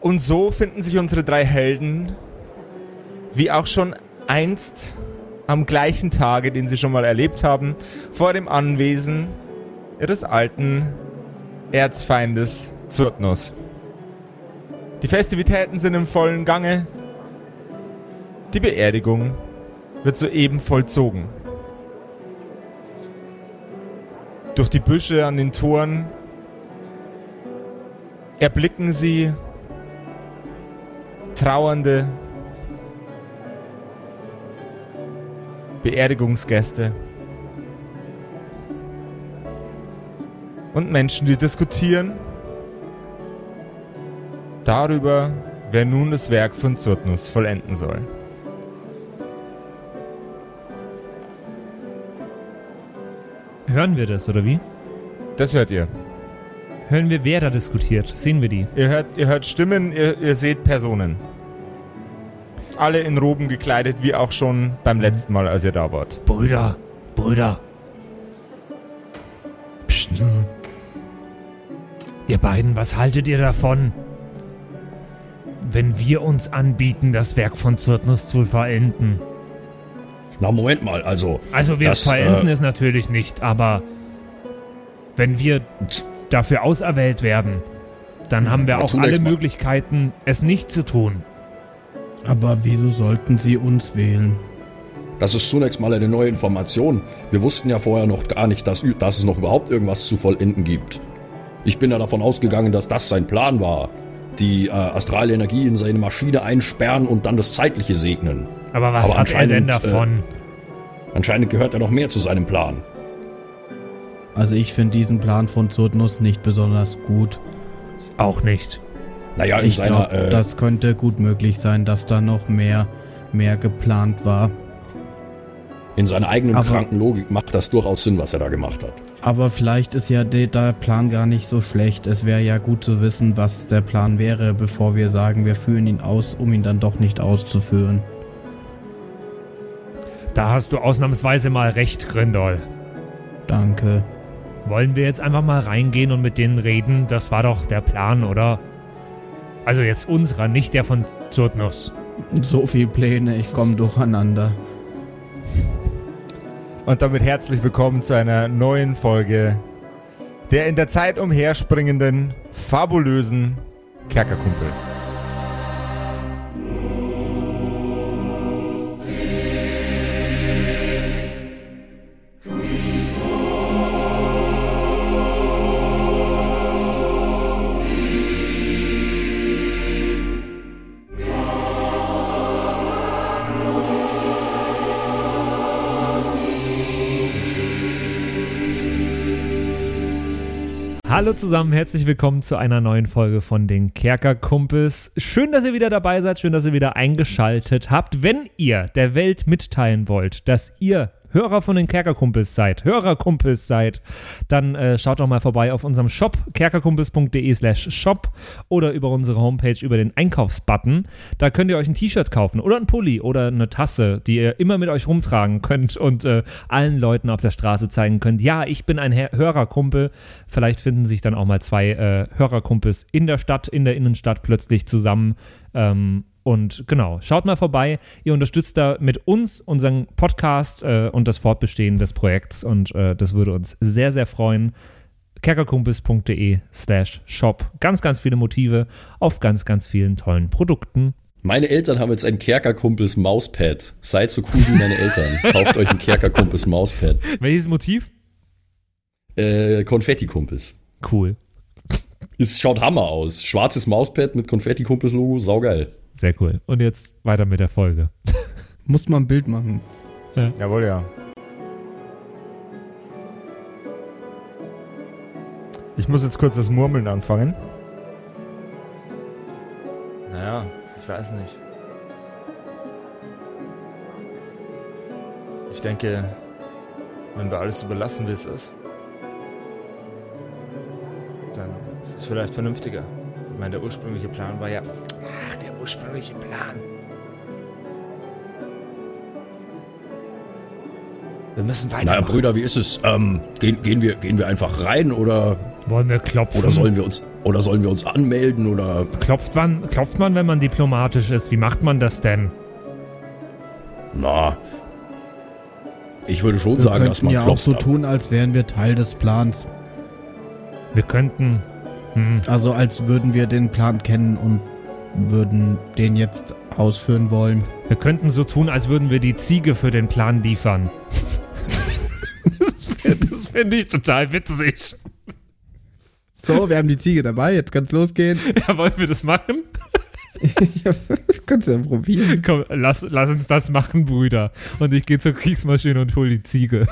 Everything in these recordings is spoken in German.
Und so finden sich unsere drei Helden, wie auch schon einst am gleichen Tage, den sie schon mal erlebt haben, vor dem Anwesen ihres alten Erzfeindes Zurtnus. Die Festivitäten sind im vollen Gange. Die Beerdigung wird soeben vollzogen. Durch die Büsche an den Toren erblicken sie Trauernde, Beerdigungsgäste und Menschen, die diskutieren darüber, wer nun das Werk von Zurtnus vollenden soll. Hören wir das, oder wie? Das hört ihr. Hören wir, wer da diskutiert? Sehen wir die? Ihr hört, ihr hört Stimmen, ihr, ihr seht Personen. Alle in Roben gekleidet, wie auch schon beim letzten Mal, als ihr da wart. Brüder, Brüder. Psst. Ihr beiden, was haltet ihr davon? Wenn wir uns anbieten, das Werk von Zurtnus zu vollenden. Na, Moment mal, also. Also wir Das, vollenden äh, es natürlich nicht, aber wenn wir dafür auserwählt werden, dann haben wir Ja, auch alle mal. Möglichkeiten, es nicht zu tun. Aber wieso sollten sie uns wählen? Das ist zunächst mal eine neue Information. Wir wussten ja vorher noch gar nicht, dass, dass es noch überhaupt irgendwas zu vollenden gibt. Ich bin ja davon ausgegangen, dass das sein Plan war. Die äh, astrale Energie in seine Maschine einsperren und dann das Zeitliche segnen. Aber was Aber hat er denn anscheinend, äh, davon? Anscheinend gehört ja noch mehr zu seinem Plan. Also ich finde diesen Plan von Zurtnus nicht besonders gut. auch nicht. Naja, in Ich seiner. glaube, Äh, das könnte gut möglich sein, dass da noch mehr, mehr geplant war. in seiner eigenen Aber- kranken Logik macht das durchaus Sinn, was er da gemacht hat. Aber vielleicht ist ja der, der Plan gar nicht so schlecht. Es wäre ja gut zu wissen, was der Plan wäre, bevor wir sagen, wir führen ihn aus, um ihn dann doch nicht auszuführen. Da hast du ausnahmsweise mal recht, Grindol. Danke. Wollen wir jetzt einfach mal reingehen und mit denen reden? Das war doch der Plan, oder? Also jetzt unserer, nicht der von Zurtnus. So viel Pläne, ich komme durcheinander. Und damit herzlich willkommen zu einer neuen Folge der in der Zeit umherspringenden, fabulösen Kerkerkumpels. Hallo zusammen, herzlich willkommen zu einer neuen Folge von den Kerkerkumpels. Schön, dass ihr wieder dabei seid, schön, dass ihr wieder eingeschaltet habt. Wenn ihr der Welt mitteilen wollt, dass ihr Hörer von den Kerkerkumpels seid, Hörerkumpels seid, dann äh, schaut doch mal vorbei auf unserem Shop kerkerkumpels.de slash shop oder über unsere Homepage über den Einkaufsbutton. Da könnt ihr euch ein T-Shirt kaufen oder ein Pulli oder eine Tasse, die ihr immer mit euch rumtragen könnt und äh, allen Leuten auf der Straße zeigen könnt, ja, ich bin ein Hörerkumpel. Vielleicht finden sich dann auch mal zwei äh, Hörerkumpels in der Stadt, in der Innenstadt plötzlich zusammen. Ähm, und genau, schaut mal vorbei. Ihr unterstützt da mit uns unseren Podcast äh, und das Fortbestehen des Projekts und äh, das würde uns sehr, sehr freuen. kerkerkumpels.de slash shop. Ganz, ganz viele Motive auf ganz, ganz vielen tollen Produkten. Meine Eltern haben jetzt ein Kerkerkumpels Mauspad. Seid so cool wie meine Eltern. Kauft euch ein Kerkerkumpels Mauspad. Welches Motiv? Äh, Konfettikumpels. Cool. Es schaut Hammer aus. Schwarzes Mauspad mit Konfettikumpels-Logo, saugeil. Sehr cool. Und jetzt weiter mit der Folge. Muss man ein Bild machen. Jawohl, ja. Ich muss jetzt kurz das Murmeln anfangen. Naja, ich weiß nicht. Ich denke, wenn wir alles überlassen, wie es ist, dann ist es vielleicht vernünftiger. Ich meine, der ursprüngliche Plan war ja. Ursprüngliche Plan. Wir müssen Naja, weitermachen. Brüder, wie ist es? Ähm, gehen, gehen, wir, gehen wir einfach rein oder Wollen wir klopfen? Oder sollen wir uns, oder sollen wir uns anmelden oder? Klopft man, klopft man, wenn man diplomatisch ist? Wie macht man das denn? Na, ich würde schon Wir sagen, dass man ja auch klopft. so tun, als wären wir Teil des Plans. Wir könnten. Hm, Also als würden wir den Plan kennen und würden den jetzt ausführen wollen. wir könnten so tun, als würden wir die Ziege für den Plan liefern. das fänd ich total witzig. So, wir haben die Ziege dabei, jetzt kann's losgehen. Ja, wollen wir das machen? kannst du ja probieren. Komm, lass, lass uns das machen, Brüder. Und ich gehe zur Kriegsmaschine und hol die Ziege.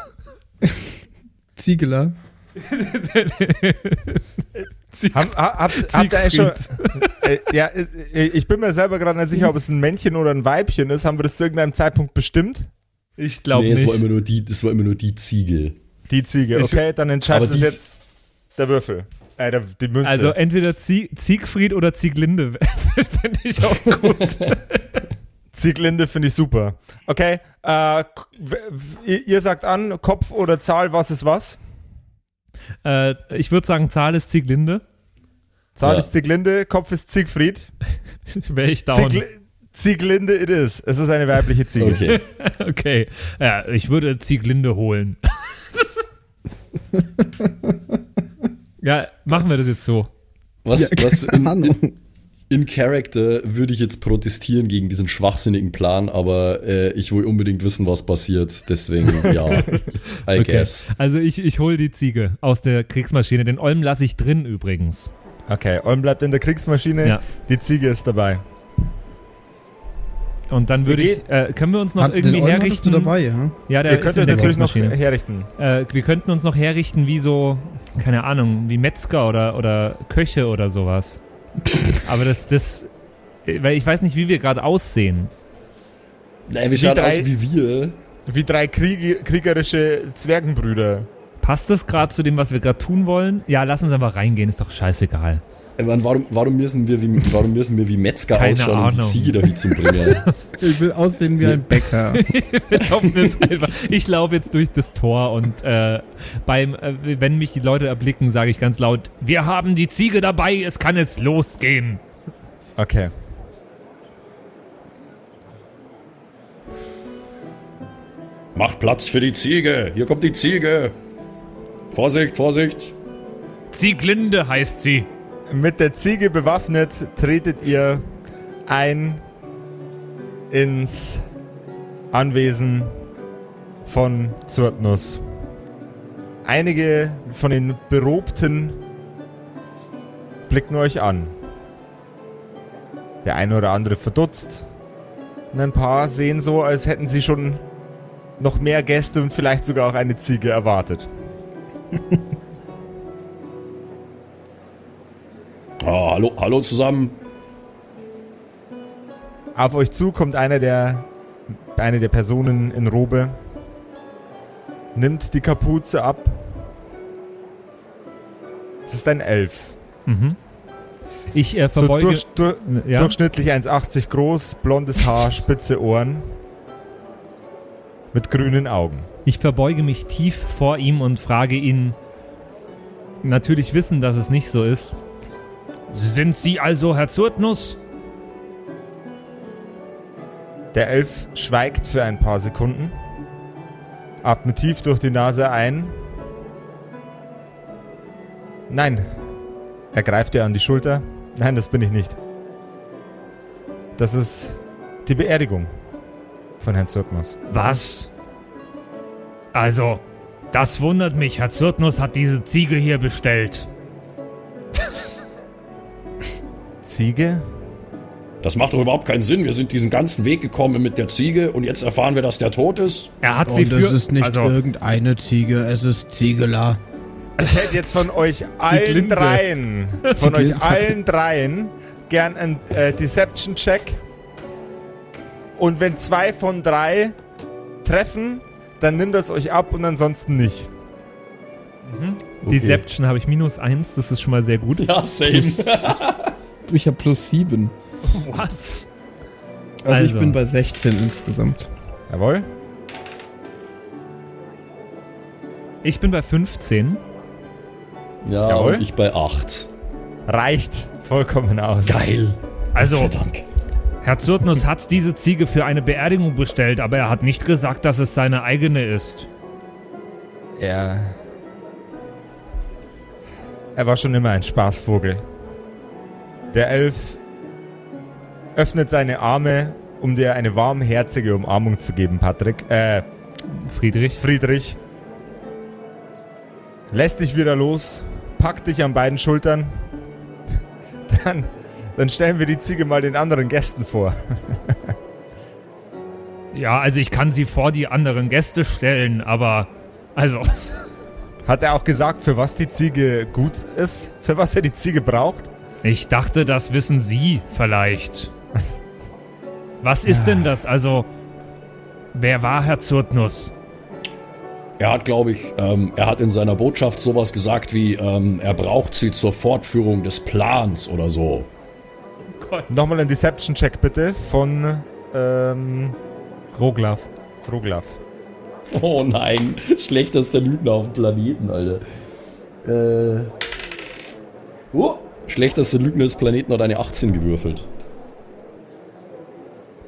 Ziegeler. Hab, ha- habt, ihr eigentlich schon. Äh, ja, äh, ich bin mir selber gerade nicht sicher, ob es ein Männchen oder ein Weibchen ist. Haben wir das zu irgendeinem Zeitpunkt bestimmt? Ich glaube nee, es nicht. war immer nur die, es war immer nur die Ziege. Die Ziege, Ich- okay, dann entscheidet die jetzt der Würfel. Äh, der, die Münze. Also entweder Zie Siegfried oder Zieglinde fände ich auch gut. Zieglinde finde ich super. Okay, äh, ihr sagt an, Kopf oder Zahl, was ist was? Äh, ich würde sagen, Zahl ist Zieglinde. Zahl Ja. ist Zieglinde, Kopf ist Siegfried. Wäre ich down. Ziegl Zieglinde it is. Es ist eine weibliche Ziege. Okay. Okay. Ja, ich würde Zieglinde holen. ja, machen wir das jetzt so. Was, Ja, was in, in, in Character würde ich jetzt protestieren gegen diesen schwachsinnigen Plan, aber äh, ich will unbedingt wissen, was passiert. Deswegen, ja, I guess. Also ich, ich hole die Ziege aus der Kriegsmaschine. Den Olm lasse ich drin übrigens. Okay, Olm bleibt in der Kriegsmaschine, Ja. die Ziege ist dabei. Und dann würde ich, äh, können wir uns noch Hat, irgendwie den herrichten? du dabei, ja? Ja, der ihr ist könnt in euch der natürlich noch herrichten. Äh, wir könnten uns noch herrichten wie so, keine Ahnung, wie Metzger oder, oder Köche oder sowas. Aber das, das, weil ich weiß nicht, wie wir gerade aussehen. Naja, wir schauen aus wie wir. Wie drei Kriege, kriegerische Zwergenbrüder. Passt das gerade zu dem, was wir gerade tun wollen? Ja, lass uns einfach reingehen, ist doch scheißegal. Ich meine, warum, warum, müssen wir wie, warum müssen wir wie Metzger Keine ausschauen, um Ahnung. die Ziege dahin zu bringen? Ich will aussehen wie ein Bäcker. Ich laufe jetzt durch das Tor und äh, beim, äh, wenn mich die Leute erblicken, sage ich ganz laut, wir haben die Ziege dabei, es kann jetzt losgehen. Okay. Macht Platz für die Ziege. Hier kommt die Ziege. Vorsicht, Vorsicht. Zieglinde heißt sie. Mit der Ziege bewaffnet tretet ihr ein ins Anwesen von Zurtnus. Einige von den Berobten blicken euch an. Der eine oder andere verdutzt. Und ein paar sehen so, als hätten sie schon noch mehr Gäste und vielleicht sogar auch eine Ziege erwartet. Ah, hallo, hallo zusammen. Auf euch zu kommt einer der, eine der Personen in Robe, nimmt die Kapuze ab. Es ist ein Elf. Mhm. Ich äh, So verbeuge. durch, durch, ja? Durchschnittlich 1,80 groß, blondes Haar, spitze Ohren. Mit grünen Augen. Ich verbeuge mich tief vor ihm und frage ihn, natürlich wissen, dass es nicht so ist. Sind Sie also Herr Zurtnus? Der Elf schweigt für ein paar Sekunden, atmet tief durch die Nase ein. Nein, er greift dir an die Schulter. Nein, das bin ich nicht. Das ist die Beerdigung von Herrn Zurtmus. Was? Also, das wundert mich. Herr Zurtnus hat diese Ziege hier bestellt. Ziege? Das macht doch überhaupt keinen Sinn. Wir sind diesen ganzen Weg gekommen mit der Ziege und jetzt erfahren wir, dass der tot ist. Er hat sie Und für. es ist nicht also, irgendeine Ziege, es ist Ziegela. Ich hätte jetzt von euch allen Zieglinde. dreien, von euch allen dreien gern einen äh, Deception-Check. Und wenn zwei von drei treffen, dann nimmt das euch ab und ansonsten nicht. Deception habe ich minus eins, das ist schon mal sehr gut. Ja, same. Ich habe plus 7. Was? Also, Also. ich bin bei 16 insgesamt. Jawohl. Ich bin bei 15. Ja, Jawohl. und ich bei 8. Reicht vollkommen aus. Geil. Also, Gott sei Dank. Herr Zyrtnus hat diese Ziege für eine Beerdigung bestellt, aber er hat nicht gesagt, dass es seine eigene ist. Er. Er war schon immer ein Spaßvogel. Der Elf öffnet seine Arme, um dir eine warmherzige Umarmung zu geben, Patrick. Äh, Friedrich? Friedrich. Lässt dich wieder los, packt dich an beiden Schultern. Dann, dann stellen wir die Ziege mal den anderen Gästen vor. Ja, also ich kann sie vor die anderen Gäste stellen, aber. Also, Hat er auch gesagt, für was die Ziege gut ist? Für was er die Ziege braucht? Ich dachte, das wissen Sie vielleicht. Was ist denn das? Also, wer war Herr Zyrtnus? Er hat, glaube ich, ähm, er hat in seiner Botschaft sowas gesagt wie, ähm, er braucht sie zur Fortführung des Plans oder so. Nochmal ein Deception-Check bitte von ähm, Roglaf. Roglaf. Oh nein, schlechtester Lügner auf dem Planeten, Alter. Äh. Oh, schlechtester Lügner des Planeten hat eine 18 gewürfelt.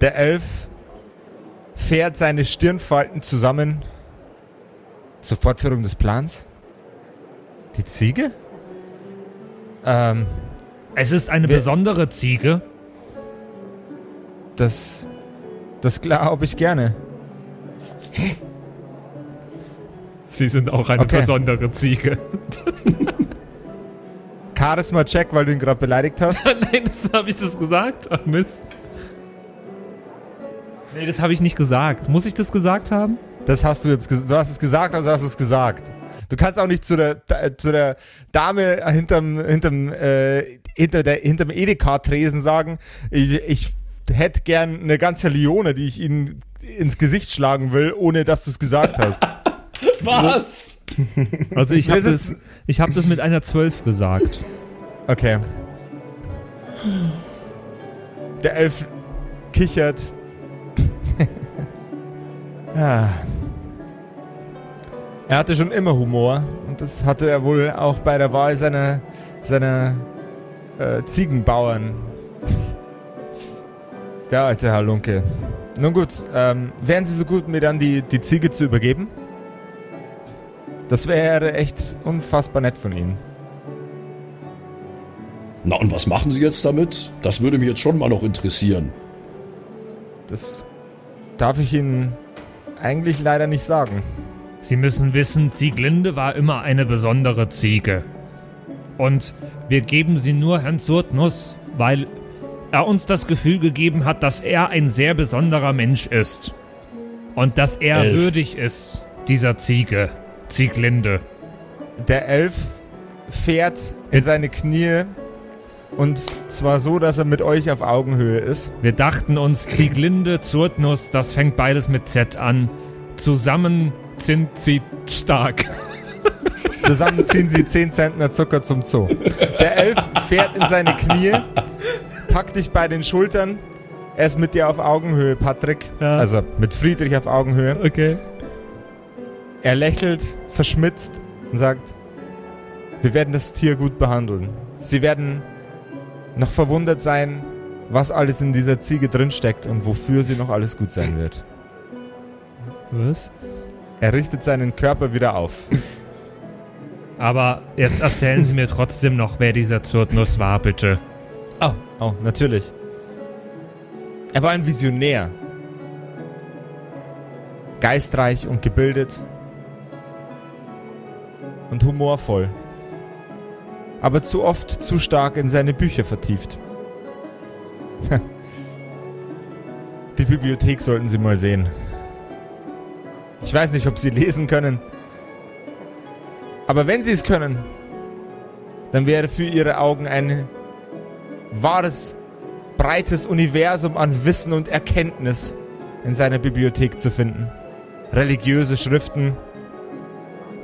Der Elf fährt seine Stirnfalten zusammen zur Fortführung des Plans. Die Ziege? Ähm, Es ist eine besondere Ziege. das. Das glaube ich gerne. Sie sind auch eine Okay. besondere Ziege. Charisma-Check, weil du ihn gerade beleidigt hast. Nein, das habe ich das gesagt. Ach Mist. Nee, das habe ich nicht gesagt. Muss ich das gesagt haben? Das hast du jetzt ges- Du hast es gesagt, also hast du es gesagt. Du kannst auch nicht zu der, zu der Dame hinterm, hinterm, äh, hinter der, hinterm Edeka-Tresen sagen, ich, ich hätte gern eine ganze Lione, die ich ihnen ins Gesicht schlagen will, ohne dass du es gesagt hast. Was? Also ich habe das, sitzen- ich hab das mit einer 12 gesagt. Okay. Der Elf kichert. ah. Er hatte schon immer Humor und das hatte er wohl auch bei der Wahl seiner, seiner äh, Ziegenbauern. Der alte Halunke. Nun gut, ähm, wären Sie so gut, mir dann die, die Ziege zu übergeben? Das wäre echt unfassbar nett von Ihnen. Na und was machen Sie jetzt damit? Das würde mich jetzt schon mal noch interessieren. Das darf ich Ihnen eigentlich leider nicht sagen. Sie müssen wissen, Sieglinde war immer eine besondere Ziege. Und wir geben sie nur Herrn Surtnus, weil er uns das Gefühl gegeben hat, dass er ein sehr besonderer Mensch ist. Und dass er Elf. würdig ist, dieser Ziege, Zieglinde. Der Elf fährt in seine Knie und zwar so, dass er mit euch auf Augenhöhe ist. Wir dachten uns, Zieglinde, Zurtnus, das fängt beides mit Z an. Zusammen sind sie stark. Zusammen ziehen sie 10 Zentner Zucker zum Zoo. Der Elf fährt in seine Knie, packt dich bei den Schultern. Er ist mit dir auf Augenhöhe, Patrick. Ja. Also mit Friedrich auf Augenhöhe. Okay. Er lächelt, verschmitzt und sagt, wir werden das Tier gut behandeln. Sie werden noch verwundert sein, was alles in dieser Ziege drinsteckt und wofür sie noch alles gut sein wird. Was? Er richtet seinen Körper wieder auf. Aber jetzt erzählen Sie mir trotzdem noch, wer dieser Zurtnus war, bitte. Oh, oh, natürlich. Er war ein Visionär. Geistreich und gebildet. Und humorvoll. Aber zu oft zu stark in seine Bücher vertieft. Die Bibliothek sollten Sie mal sehen. Ich weiß nicht, ob Sie lesen können. Aber wenn Sie es können, dann wäre für Ihre Augen ein wahres, breites Universum an Wissen und Erkenntnis in seiner Bibliothek zu finden. Religiöse Schriften,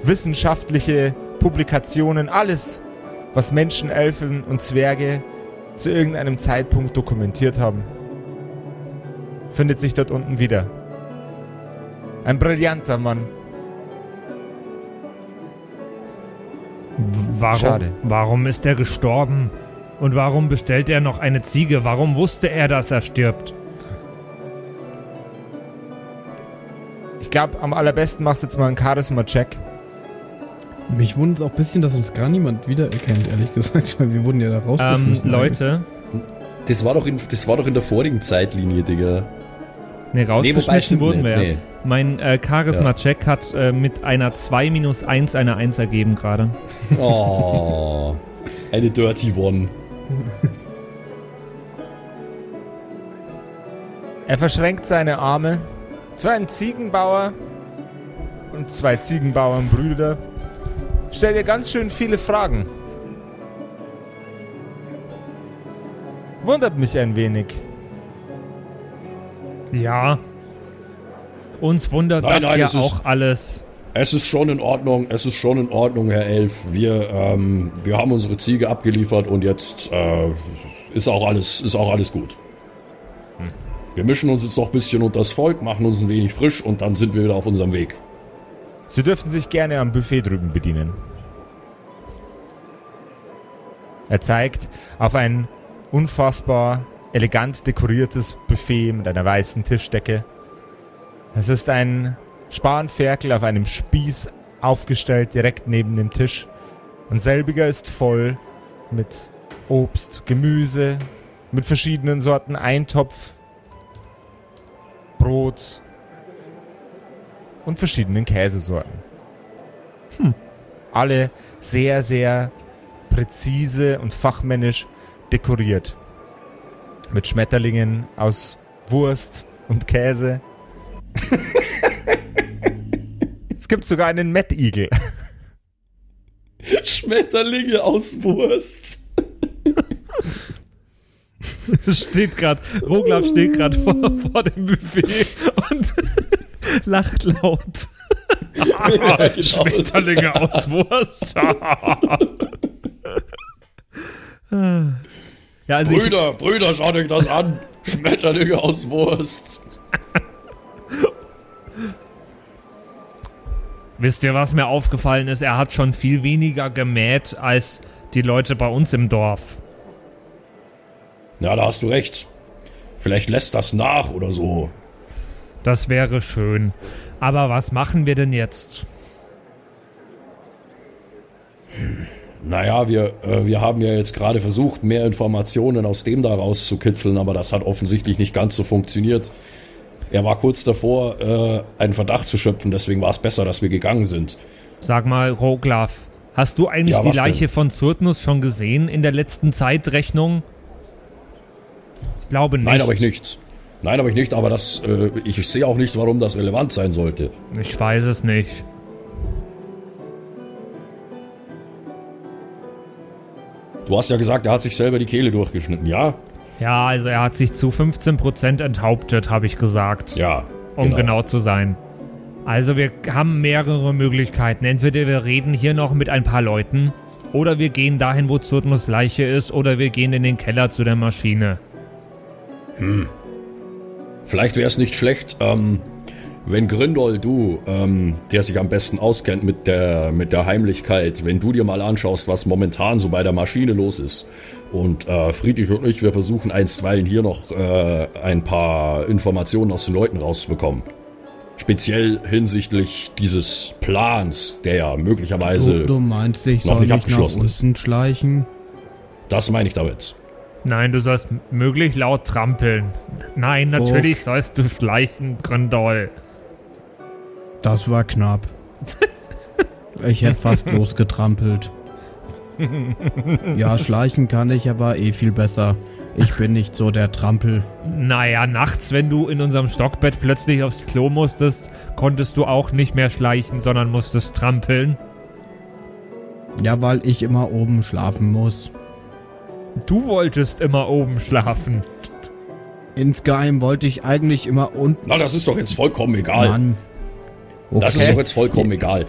wissenschaftliche Publikationen, alles, was Menschen, Elfen und Zwerge zu irgendeinem Zeitpunkt dokumentiert haben, findet sich dort unten wieder. Ein brillanter Mann. Warum, Schade. warum ist er gestorben? Und warum bestellt er noch eine Ziege? Warum wusste er, dass er stirbt? Ich glaube, am allerbesten machst du jetzt mal einen Charisma-Check. Mich wundert auch ein bisschen, dass uns gar niemand wiedererkennt, ehrlich gesagt, weil wir wurden ja da Ähm, rausgeschmissen. Leute, Das war, doch in, das war doch in der vorigen Zeitlinie, Digga. ne, rausgeschmissen stimmt wurden nicht, wir ja. nee. Mein äh, Charisma-Check hat äh, mit einer 2 minus 1 eine 1 ergeben gerade. Oh, eine Dirty One. Er verschränkt seine Arme für einen Ziegenbauer und zwei Ziegenbauernbrüder. Stellt ihr ganz schön viele Fragen. Wundert mich ein wenig. Ja. Uns wundert Nein, das nein, ja es ist- auch alles. Es ist schon in Ordnung, es ist schon in Ordnung, Herr Elf. Wir, ähm, wir haben unsere Ziege abgeliefert und jetzt äh, ist, auch alles, ist auch alles gut. Wir mischen uns jetzt noch ein bisschen unter das Volk, machen uns ein wenig frisch und dann sind wir wieder auf unserem Weg. Sie dürfen sich gerne am Buffet drüben bedienen. Er zeigt auf ein unfassbar elegant dekoriertes Buffet mit einer weißen Tischdecke. Es ist ein Spanferkel auf einem Spieß aufgestellt direkt neben dem Tisch. Und selbiger ist voll mit Obst, Gemüse, mit verschiedenen Sorten Eintopf, Brot, und verschiedenen Käsesorten. Hm. Alle sehr, sehr präzise und fachmännisch dekoriert. Mit Schmetterlingen aus Wurst und Käse. es gibt sogar einen Mettigel. Schmetterlinge aus Wurst. Es steht gerade, Roglaf steht gerade vor, vor dem Buffet und lacht laut. Ja, genau. Schmetterlinge aus Wurst. Ja, also ich, Brüder, Brüder, schaut euch das an. Schmetterlinge aus Wurst. Wisst ihr, was mir aufgefallen ist? Er hat schon viel weniger gemäht als die Leute bei uns im Dorf. Ja, da hast du recht. Vielleicht lässt das nach oder so. Das wäre schön. Aber was machen wir denn jetzt? Naja, wir, äh, wir haben ja jetzt gerade versucht, mehr Informationen aus dem da rauszukitzeln, aber das hat offensichtlich nicht ganz so funktioniert. Er war kurz davor, äh, einen Verdacht zu schöpfen, deswegen war es besser, dass wir gegangen sind. Sag mal, Roglaf, hast du eigentlich Ja, die was denn? Leiche von Zurtnus schon gesehen in der letzten Zeitrechnung? Ich glaube nicht. Nein, aber ich nicht. Nein, aber ich nicht, aber das, äh, ich sehe auch nicht, warum das relevant sein sollte. Ich weiß es nicht. Du hast ja gesagt, er hat sich selber die Kehle durchgeschnitten, ja? Ja, also er hat sich zu 15% enthauptet, habe ich gesagt. Ja. um genau. zu sein. Also wir haben mehrere Möglichkeiten. Entweder wir reden hier noch mit ein paar Leuten, oder wir gehen dahin, wo Zurtnus Leiche ist, oder wir gehen in den Keller zu der Maschine. Vielleicht wäre es nicht schlecht, ähm, wenn Grindol, du, ähm, der sich am besten auskennt mit der, mit der Heimlichkeit, wenn du dir mal anschaust, was momentan so bei der Maschine los ist. Und äh, Friedrich und ich, wir versuchen einstweilen hier noch äh, ein paar Informationen aus den Leuten rauszubekommen. Speziell hinsichtlich dieses Plans, der ja möglicherweise, Du, du meinst, ich noch soll nicht abgeschlossen ist. schleichen? das meine ich damit. Nein, du sollst möglich laut trampeln. Nein, natürlich sollst du schleichen, Gründol. Das war knapp. Ich hätte fast losgetrampelt. Ja, schleichen kann ich aber eh viel besser. Ich bin nicht so der Trampel. Naja, nachts, wenn du in unserem Stockbett plötzlich aufs Klo musstest, konntest du auch nicht mehr schleichen, sondern musstest trampeln. Ja, weil ich immer oben schlafen muss. Du wolltest immer oben schlafen. Insgeheim wollte ich eigentlich immer unten. Na, das ist doch jetzt vollkommen egal. Mann. Das Okay. ist doch jetzt vollkommen egal.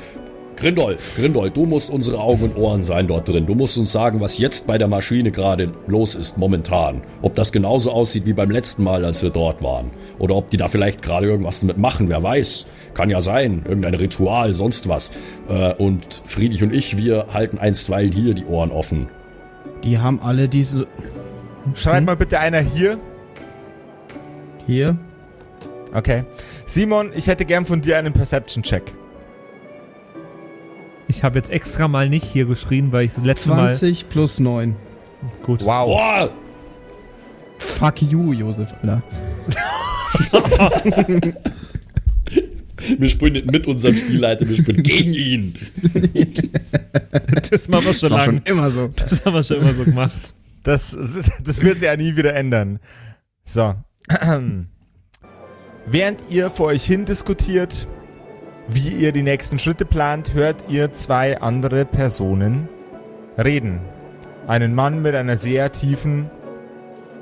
Grindol, Grindol, du musst unsere Augen und Ohren sein dort drin. Du musst uns sagen, was jetzt bei der Maschine gerade los ist momentan. Ob das genauso aussieht wie beim letzten Mal, als wir dort waren. Oder ob die da vielleicht gerade irgendwas damit machen, wer weiß. Kann ja sein, irgendein Ritual, sonst was. Äh, und Friedrich und ich, wir halten einstweilen hier die Ohren offen. Die haben alle diese. Schreibt Hm? mal bitte einer hier. Hier. Okay. Simon, ich hätte gern von dir einen Perception-Check. Ich habe jetzt extra mal nicht hier geschrien, weil ich das letzte 20 plus 9. Mal. Gut. Wow. Boah! Fuck you, Josef, Alter. Wir spielen nicht mit unserem Spielleiter, wir spielen gegen ihn. Das machen wir schon war schon lange. immer so. Das haben wir schon immer so gemacht. Das, das wird sich ja nie wieder ändern. So. Während ihr vor euch hin diskutiert, wie ihr die nächsten Schritte plant, hört ihr zwei andere Personen reden. Einen Mann mit einer sehr tiefen,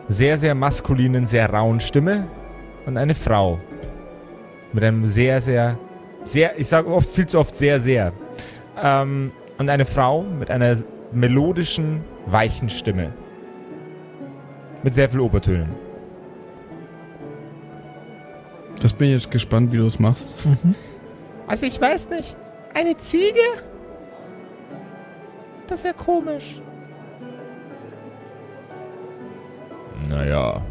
sehr, sehr maskulinen, sehr rauen Stimme und eine Frau mit einem sehr, sehr, sehr, ich sage oft viel zu oft sehr, sehr. Ähm, und eine Frau mit einer melodischen, weichen Stimme. Mit sehr viel Obertönen. Das bin ich jetzt gespannt, wie du es machst. Also ich weiß nicht. Eine Ziege? Das ist ja komisch. Naja.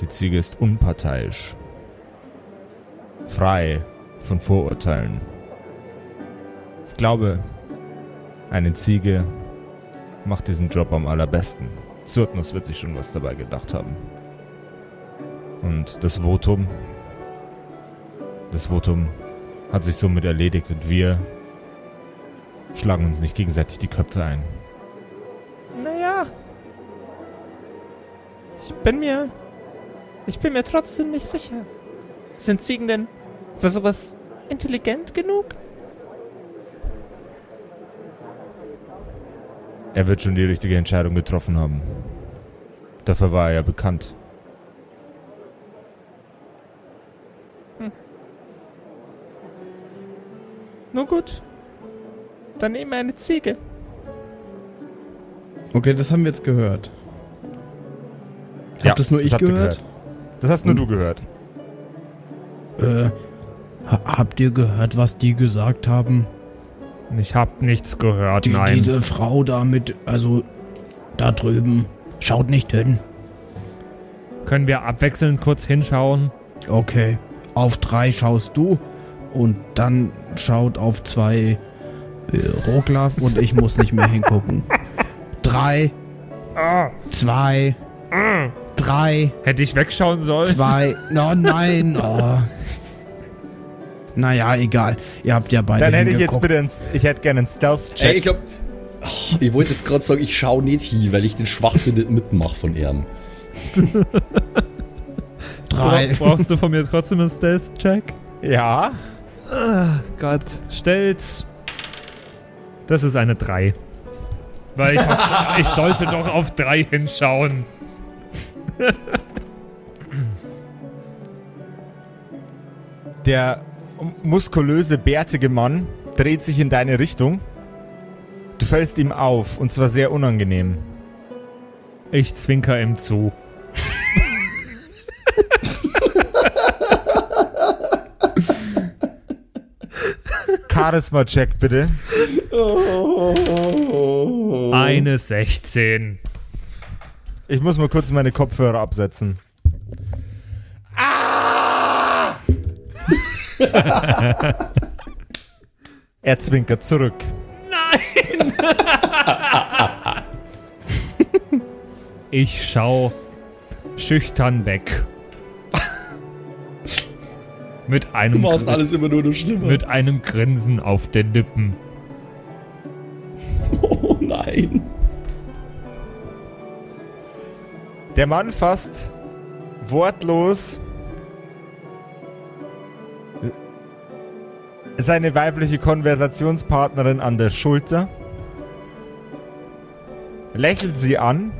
Die Ziege ist unparteiisch. Frei von Vorurteilen. Ich glaube, eine Ziege macht diesen Job am allerbesten. Zyrtnus wird sich schon was dabei gedacht haben. Und das Votum das Votum hat sich somit erledigt und wir schlagen uns nicht gegenseitig die Köpfe ein. Naja. Ich bin mir. Ich bin mir trotzdem nicht sicher. Sind Ziegen denn für sowas intelligent genug? Er wird schon die richtige Entscheidung getroffen haben. Dafür war er ja bekannt. Nun gut. Dann nehmen wir eine Ziege. Okay, das haben wir jetzt gehört. Hab das nur ich habt ihr gehört? Das hast nur du gehört. Äh, ha habt ihr gehört, was die gesagt haben? Ich hab nichts gehört, Die, nein. diese Frau da mit, also da drüben. Schaut nicht hin. Können wir abwechselnd kurz hinschauen? Okay. Auf drei schaust du und dann schaut auf zwei äh, Roglaf und ich muss nicht mehr hingucken. Drei, Ah, zwei, ah. drei, Hätte ich wegschauen sollen? zwei. Oh nein. Oh. Naja, egal. Ihr habt ja beide Dann hätte ich jetzt bitte einen, ich hätte gerne einen Stealth-Check. Ey, ich hab. Oh, ich wollte jetzt gerade sagen, ich schau nicht hin, weil ich den Schwachsinn nicht mitmache von ihm. Drei. Bra- Brauchst du von mir trotzdem einen Stealth-Check? Ja. Gott, stell's. Das ist eine 3. Weil ich, hab, ich sollte doch auf 3 hinschauen. Der muskulöse, bärtige Mann dreht sich in deine Richtung. Du fällst ihm auf, und zwar sehr unangenehm. Ich zwinker ihm zu. Charisma-Check bitte. Eine 16. Ich muss mal kurz meine Kopfhörer absetzen. er zwinkert zurück. Ich schau schüchtern weg. mit Du einem machst Grin- alles immer nur noch schlimmer. mit einem Grinsen auf den Lippen. oh nein. Der Mann fasst wortlos seine weibliche Konversationspartnerin an der Schulter, lächelt sie an,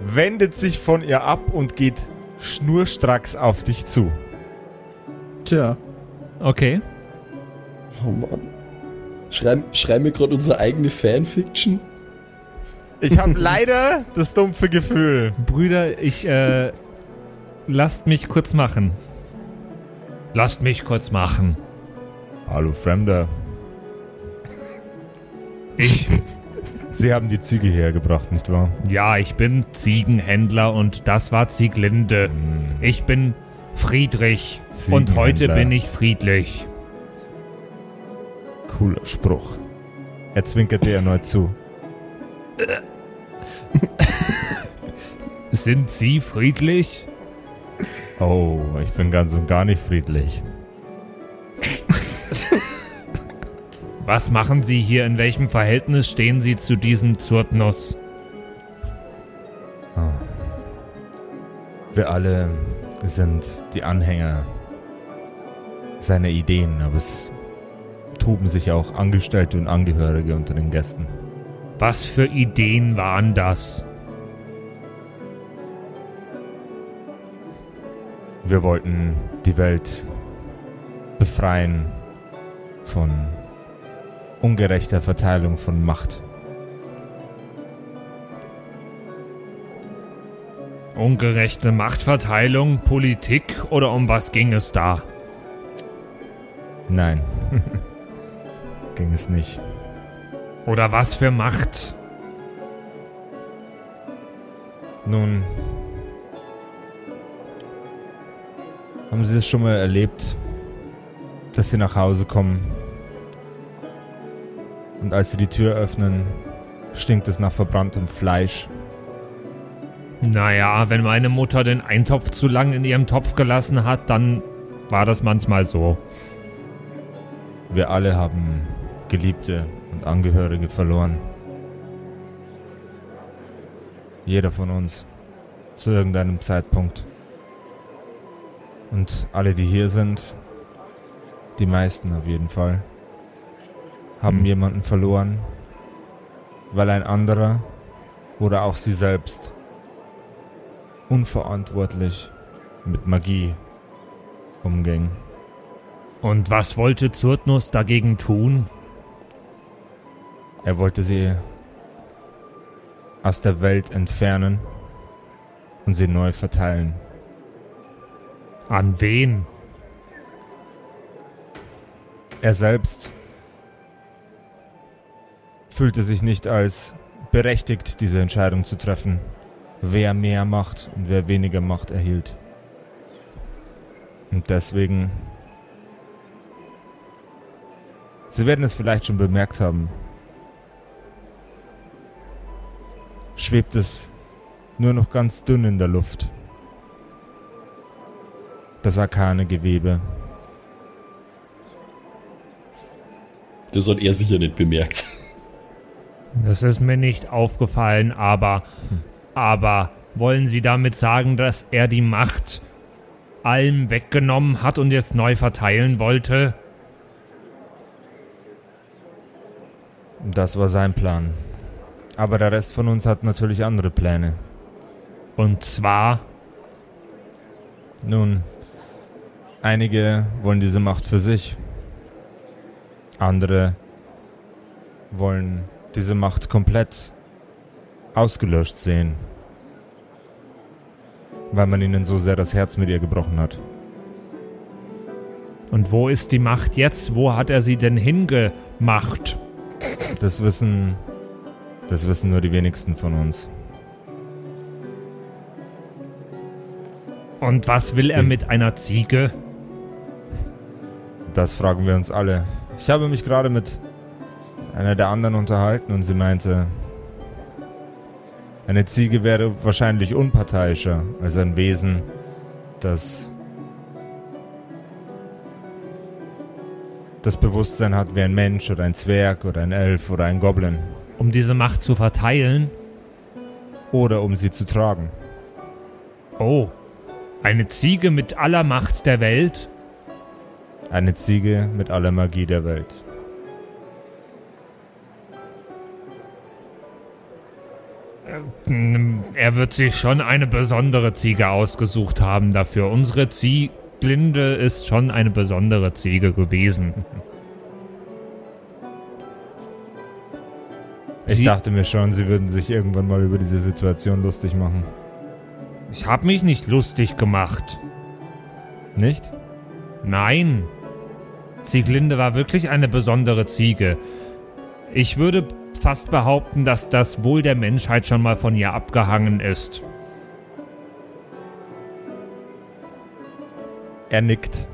wendet sich von ihr ab und geht schnurstracks auf dich zu. Tja. Okay. Oh Mann. Schreiben, schreiben wir gerade unsere eigene Fanfiction? Ich habe leider das dumpfe Gefühl. Brüder, ich, äh, lasst mich kurz machen. Lasst mich kurz machen. Hallo Fremder. Ich, Sie haben die Ziege hergebracht, nicht wahr? ja, ich bin Ziegenhändler und das war Zieglinde. Ich bin Friedrich und heute bin ich friedlich. Cooler Spruch. Er zwinkert dir erneut zu. Sind Sie friedlich? Oh, ich bin ganz und gar nicht friedlich. Was machen Sie hier? In welchem Verhältnis stehen Sie zu diesem Zurtnuss? Wir alle sind die Anhänger seiner Ideen, aber es toben sich auch Angestellte und Angehörige unter den Gästen. Was für Ideen waren das? Wir wollten die Welt befreien von ungerechter Verteilung von Macht. Ungerechte Machtverteilung, Politik oder um was ging es da? Nein, ging es nicht. Oder was für Macht? Nun, haben Sie es schon mal erlebt, dass Sie nach Hause kommen und als Sie die Tür öffnen, stinkt es nach verbranntem Fleisch? Naja, wenn meine Mutter den Eintopf zu lang in ihrem Topf gelassen hat, dann war das manchmal so. Wir alle haben Geliebte und Angehörige verloren. Jeder von uns zu irgendeinem Zeitpunkt. Und alle, die hier sind, die meisten auf jeden Fall, haben Hm. jemanden verloren, weil ein anderer oder auch sie selbst unverantwortlich mit Magie umging. Und was wollte Zurtnus dagegen tun? Er wollte sie aus der Welt entfernen und sie neu verteilen. An wen? Er selbst fühlte sich nicht als berechtigt, diese Entscheidung zu treffen, wer mehr Macht und wer weniger Macht erhielt. Und deswegen... Sie werden es vielleicht schon bemerkt haben. Schwebt es nur noch ganz dünn in der Luft. Das arkane Gewebe. Das hat er sicher nicht bemerkt. Das ist mir nicht aufgefallen, aber. Aber wollen Sie damit sagen, dass er die Macht allem weggenommen hat und jetzt neu verteilen wollte? Das war sein Plan. Aber der Rest von uns hat natürlich andere Pläne. Und zwar. Nun, einige wollen diese Macht für sich. Andere wollen diese Macht komplett ausgelöscht sehen. Weil man ihnen so sehr das Herz mit ihr gebrochen hat. Und wo ist die Macht jetzt? Wo hat er sie denn hingemacht? Das wissen. Das wissen nur die wenigsten von uns. Und was will er mit einer Ziege? Das fragen wir uns alle. Ich habe mich gerade mit einer der anderen unterhalten und sie meinte, eine Ziege wäre wahrscheinlich unparteiischer als ein Wesen, das das Bewusstsein hat wie ein Mensch oder ein Zwerg oder ein Elf oder ein Goblin. Um diese Macht zu verteilen? Oder um sie zu tragen. Oh, eine Ziege mit aller Macht der Welt? Eine Ziege mit aller Magie der Welt. Er wird sich schon eine besondere Ziege ausgesucht haben dafür. Unsere Zieglinde ist schon eine besondere Ziege gewesen. Ich sie dachte mir schon, sie würden sich irgendwann mal über diese Situation lustig machen. Ich habe mich nicht lustig gemacht. Nicht? Nein, Sieglinde war wirklich eine besondere Ziege. Ich würde fast behaupten, dass das Wohl der Menschheit schon mal von ihr abgehangen ist. Er nickt.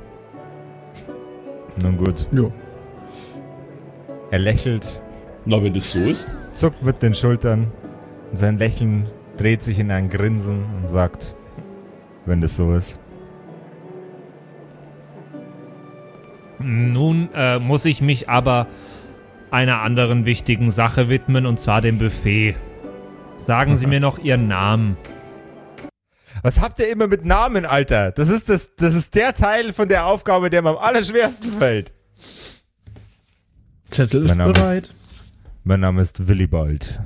Nun gut. Ja. Er lächelt, Na, wenn das so ist. zuckt mit den Schultern und sein Lächeln dreht sich in ein Grinsen und sagt, wenn das so ist. Nun äh, muss ich mich aber einer anderen wichtigen Sache widmen, und zwar dem Buffet. Sagen Sie mir noch Ihren Namen. Was habt ihr immer mit Namen, Alter? Das ist, das, das ist der Teil von der Aufgabe, der mir am allerschwersten fällt. Zettel ist Mein Name ist- bereit. Mein Name ist Willibald.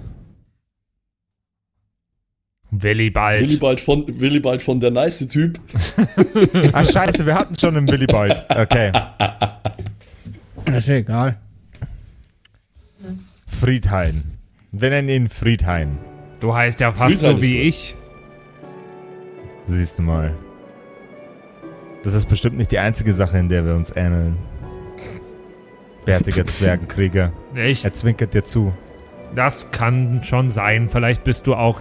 Willibald. Willibald von, Willibald von der nice Typ. Ach scheiße, wir hatten schon einen Willibald. Okay. Das ist egal. Friedhain. Wir nennen ihn Friedhain. Du heißt ja fast Friedhelm so wie gut. ich. Siehst du mal. Das ist bestimmt nicht die einzige Sache, in der wir uns ähneln. Bärtiger Zwergenkrieger. Ich, Er zwinkert dir zu. das kann schon sein. Vielleicht bist du auch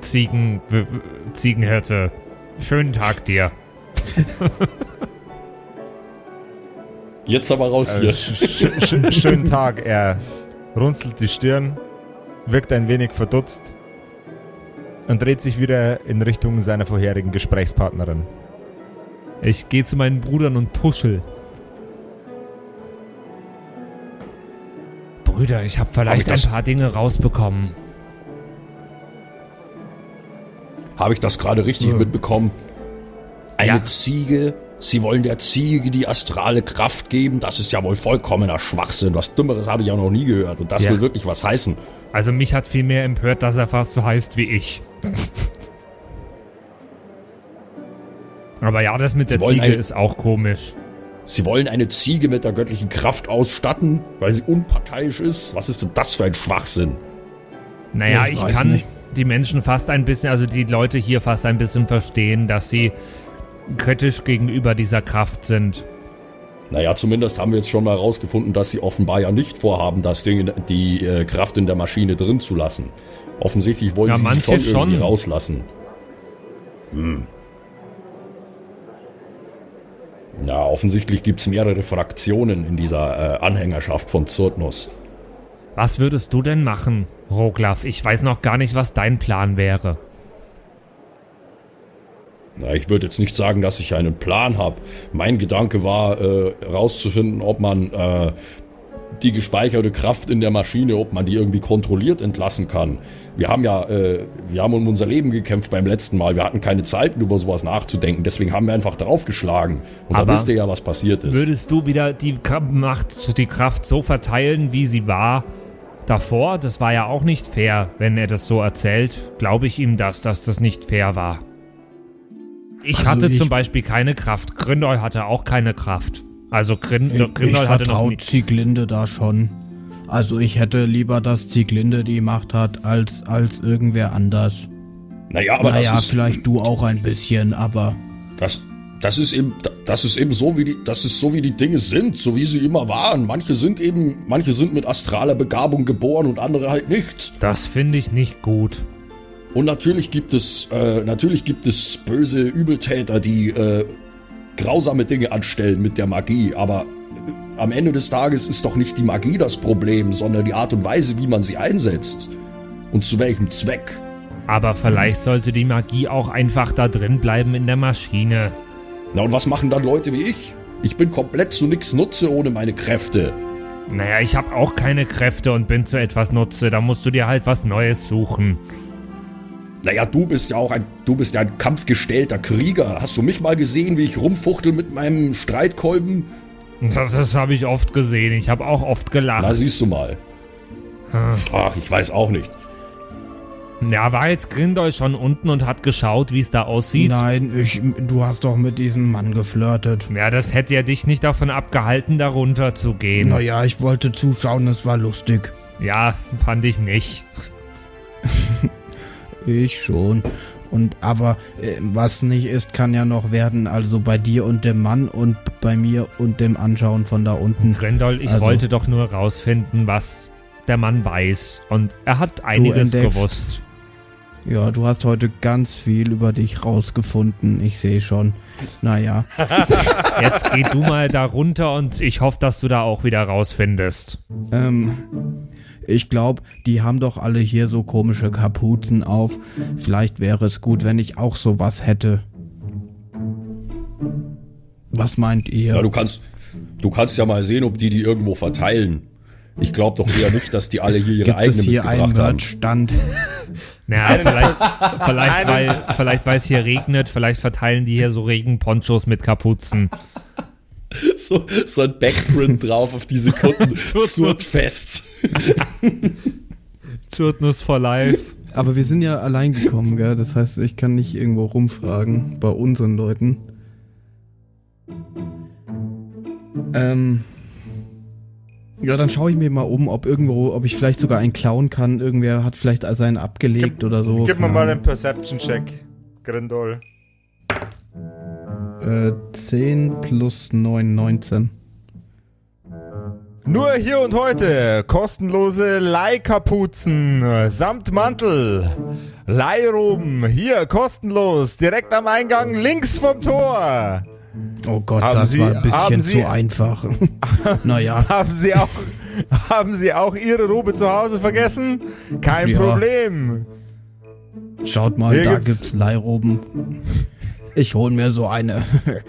Ziegen, Ziegenhirte. Schönen Tag dir. Jetzt aber raus Äh, hier. sch sch schönen Tag. Er runzelt die Stirn, wirkt ein wenig verdutzt und dreht sich wieder in Richtung seiner vorherigen Gesprächspartnerin. Ich gehe zu meinen Brüdern und tuschel. Brüder, ich habe vielleicht Hab ich ein paar Dinge rausbekommen. Habe ich das gerade richtig mitbekommen? Eine Ja. Ziege? Sie wollen der Ziege die astrale Kraft geben? Das ist ja wohl vollkommener Schwachsinn. Was Dümmeres habe ich ja noch nie gehört. Und das Ja. will wirklich was heißen. Also mich hat viel mehr empört, dass er fast so heißt wie ich. Aber ja, das mit Sie der Ziege ein- ist auch komisch. Sie wollen eine Ziege mit der göttlichen Kraft ausstatten, weil sie unparteiisch ist? Was ist denn das für ein Schwachsinn? Naja, Ich ich kann nicht. Die Menschen fast ein bisschen, also die Leute hier fast ein bisschen verstehen, dass sie kritisch gegenüber dieser Kraft sind. Naja, zumindest haben wir jetzt schon mal herausgefunden, dass sie offenbar ja nicht vorhaben, das Ding, in- die äh, Kraft in der Maschine drin zu lassen. Offensichtlich wollen Ja, sie sie manche schon irgendwie schon. rauslassen. Hm. Ja, offensichtlich gibt's mehrere Fraktionen in dieser äh, Anhängerschaft von Zurtnus. Was würdest du denn machen, Roglaf? Ich weiß noch gar nicht, was dein Plan wäre. Na, ich würde jetzt nicht sagen, dass ich einen Plan habe. Mein Gedanke war, äh, rauszufinden, ob man äh, die gespeicherte Kraft in der Maschine, ob man die irgendwie kontrolliert entlassen kann. Wir haben ja, äh, wir haben um unser Leben gekämpft beim letzten Mal. Wir hatten keine Zeit, über sowas nachzudenken. Deswegen haben wir einfach draufgeschlagen. Und Aber da wisst ihr ja, was passiert ist. Würdest du wieder die Macht, die Kraft so verteilen, wie sie war davor? Das war ja auch nicht fair, wenn er das so erzählt. Glaube ich ihm das, dass das nicht fair war. Ich Also hatte ich- zum Beispiel keine Kraft. Grindol hatte auch keine Kraft. Also Grin Ich, ich Grindol hatte noch vertraue nicht. Zieglinde da schon. Also ich hätte lieber, dass Zieglinde die Macht hat, als, als irgendwer anders. naja, aber naja, das ist, vielleicht du auch ein bisschen, aber das, das ist eben, das ist eben so, wie die, das ist so, wie die Dinge sind, so wie sie immer waren. Manche sind eben, manche sind mit astraler Begabung geboren und andere halt nicht. Das finde ich nicht gut. Und natürlich gibt es, äh, natürlich gibt es böse Übeltäter, die äh, grausame Dinge anstellen mit der Magie. Aber äh, am Ende des Tages ist doch nicht die Magie das Problem, sondern die Art und Weise, wie man sie einsetzt. Und zu welchem Zweck. Aber vielleicht sollte die Magie auch einfach da drin bleiben in der Maschine. Na und was machen dann Leute wie ich? Ich bin komplett zu nix Nutze ohne meine Kräfte. Naja, ich habe auch keine Kräfte und bin zu etwas Nutze. Da musst du dir halt was Neues suchen. Naja, du bist ja auch ein, du bist ja ein kampfgestellter Krieger. Hast du mich mal gesehen, wie ich rumfuchtel mit meinem Streitkolben? Das, das habe ich oft gesehen. Ich habe auch oft gelacht. Na, siehst du mal. Hm. Ach, ich weiß auch nicht. Ja, war jetzt Grindol schon unten und hat geschaut, wie es da aussieht? nein, ich, du hast doch mit diesem Mann geflirtet. Ja, das hätte ja dich nicht davon abgehalten, da runter zu gehen. Naja, ich wollte zuschauen, es war lustig. Ja, fand ich nicht. Ich schon. Und aber äh, was nicht ist, kann ja noch werden. Also bei dir und dem Mann und bei mir und dem Anschauen von da unten. Grendol, ich Also- wollte doch nur rausfinden, was der Mann weiß. Und er hat einiges gewusst. Ja, du hast heute ganz viel über dich rausgefunden. Ich sehe schon. Naja. Jetzt geh du mal da runter und ich hoffe, dass du da auch wieder rausfindest. Ähm, ich glaube, die haben doch alle hier so komische Kapuzen auf. Vielleicht wäre es gut, wenn ich auch sowas hätte. Was meint ihr? Ja, du kannst, du kannst ja mal sehen, ob die die irgendwo verteilen. Ich glaube doch eher nicht, dass die alle hier ihre Gibt es eigene hier einen mitgebracht haben. Merchstand? Naja, vielleicht, vielleicht, weil, vielleicht, weil es hier regnet, vielleicht verteilen die hier so Regenponchos mit Kapuzen. So, so ein Backprint drauf auf diese Kunden. Zurt fest. Zurtnuss for life. Aber wir sind ja allein gekommen, gell? Das heißt, ich kann nicht irgendwo rumfragen bei unseren Leuten. Ähm. Ja, dann schaue ich mir mal um, ob irgendwo, ob ich vielleicht sogar einen klauen kann. Irgendwer hat vielleicht seinen abgelegt oder so. Gib mir mal einen Perception-Check, Grindol. Äh, 10 plus 9, 19. Nur hier und heute kostenlose Leihkapuzen samt Mantel. Leihroben hier kostenlos direkt am Eingang links vom Tor. Oh Gott, Haben das Sie- war ein bisschen Sie- zu einfach. naja, Haben Sie auch haben Sie auch Ihre Robe zu Hause vergessen? Kein Ja. Problem. schaut mal, Hier da gibt's- gibt's Leihroben. Ich hol mir so eine.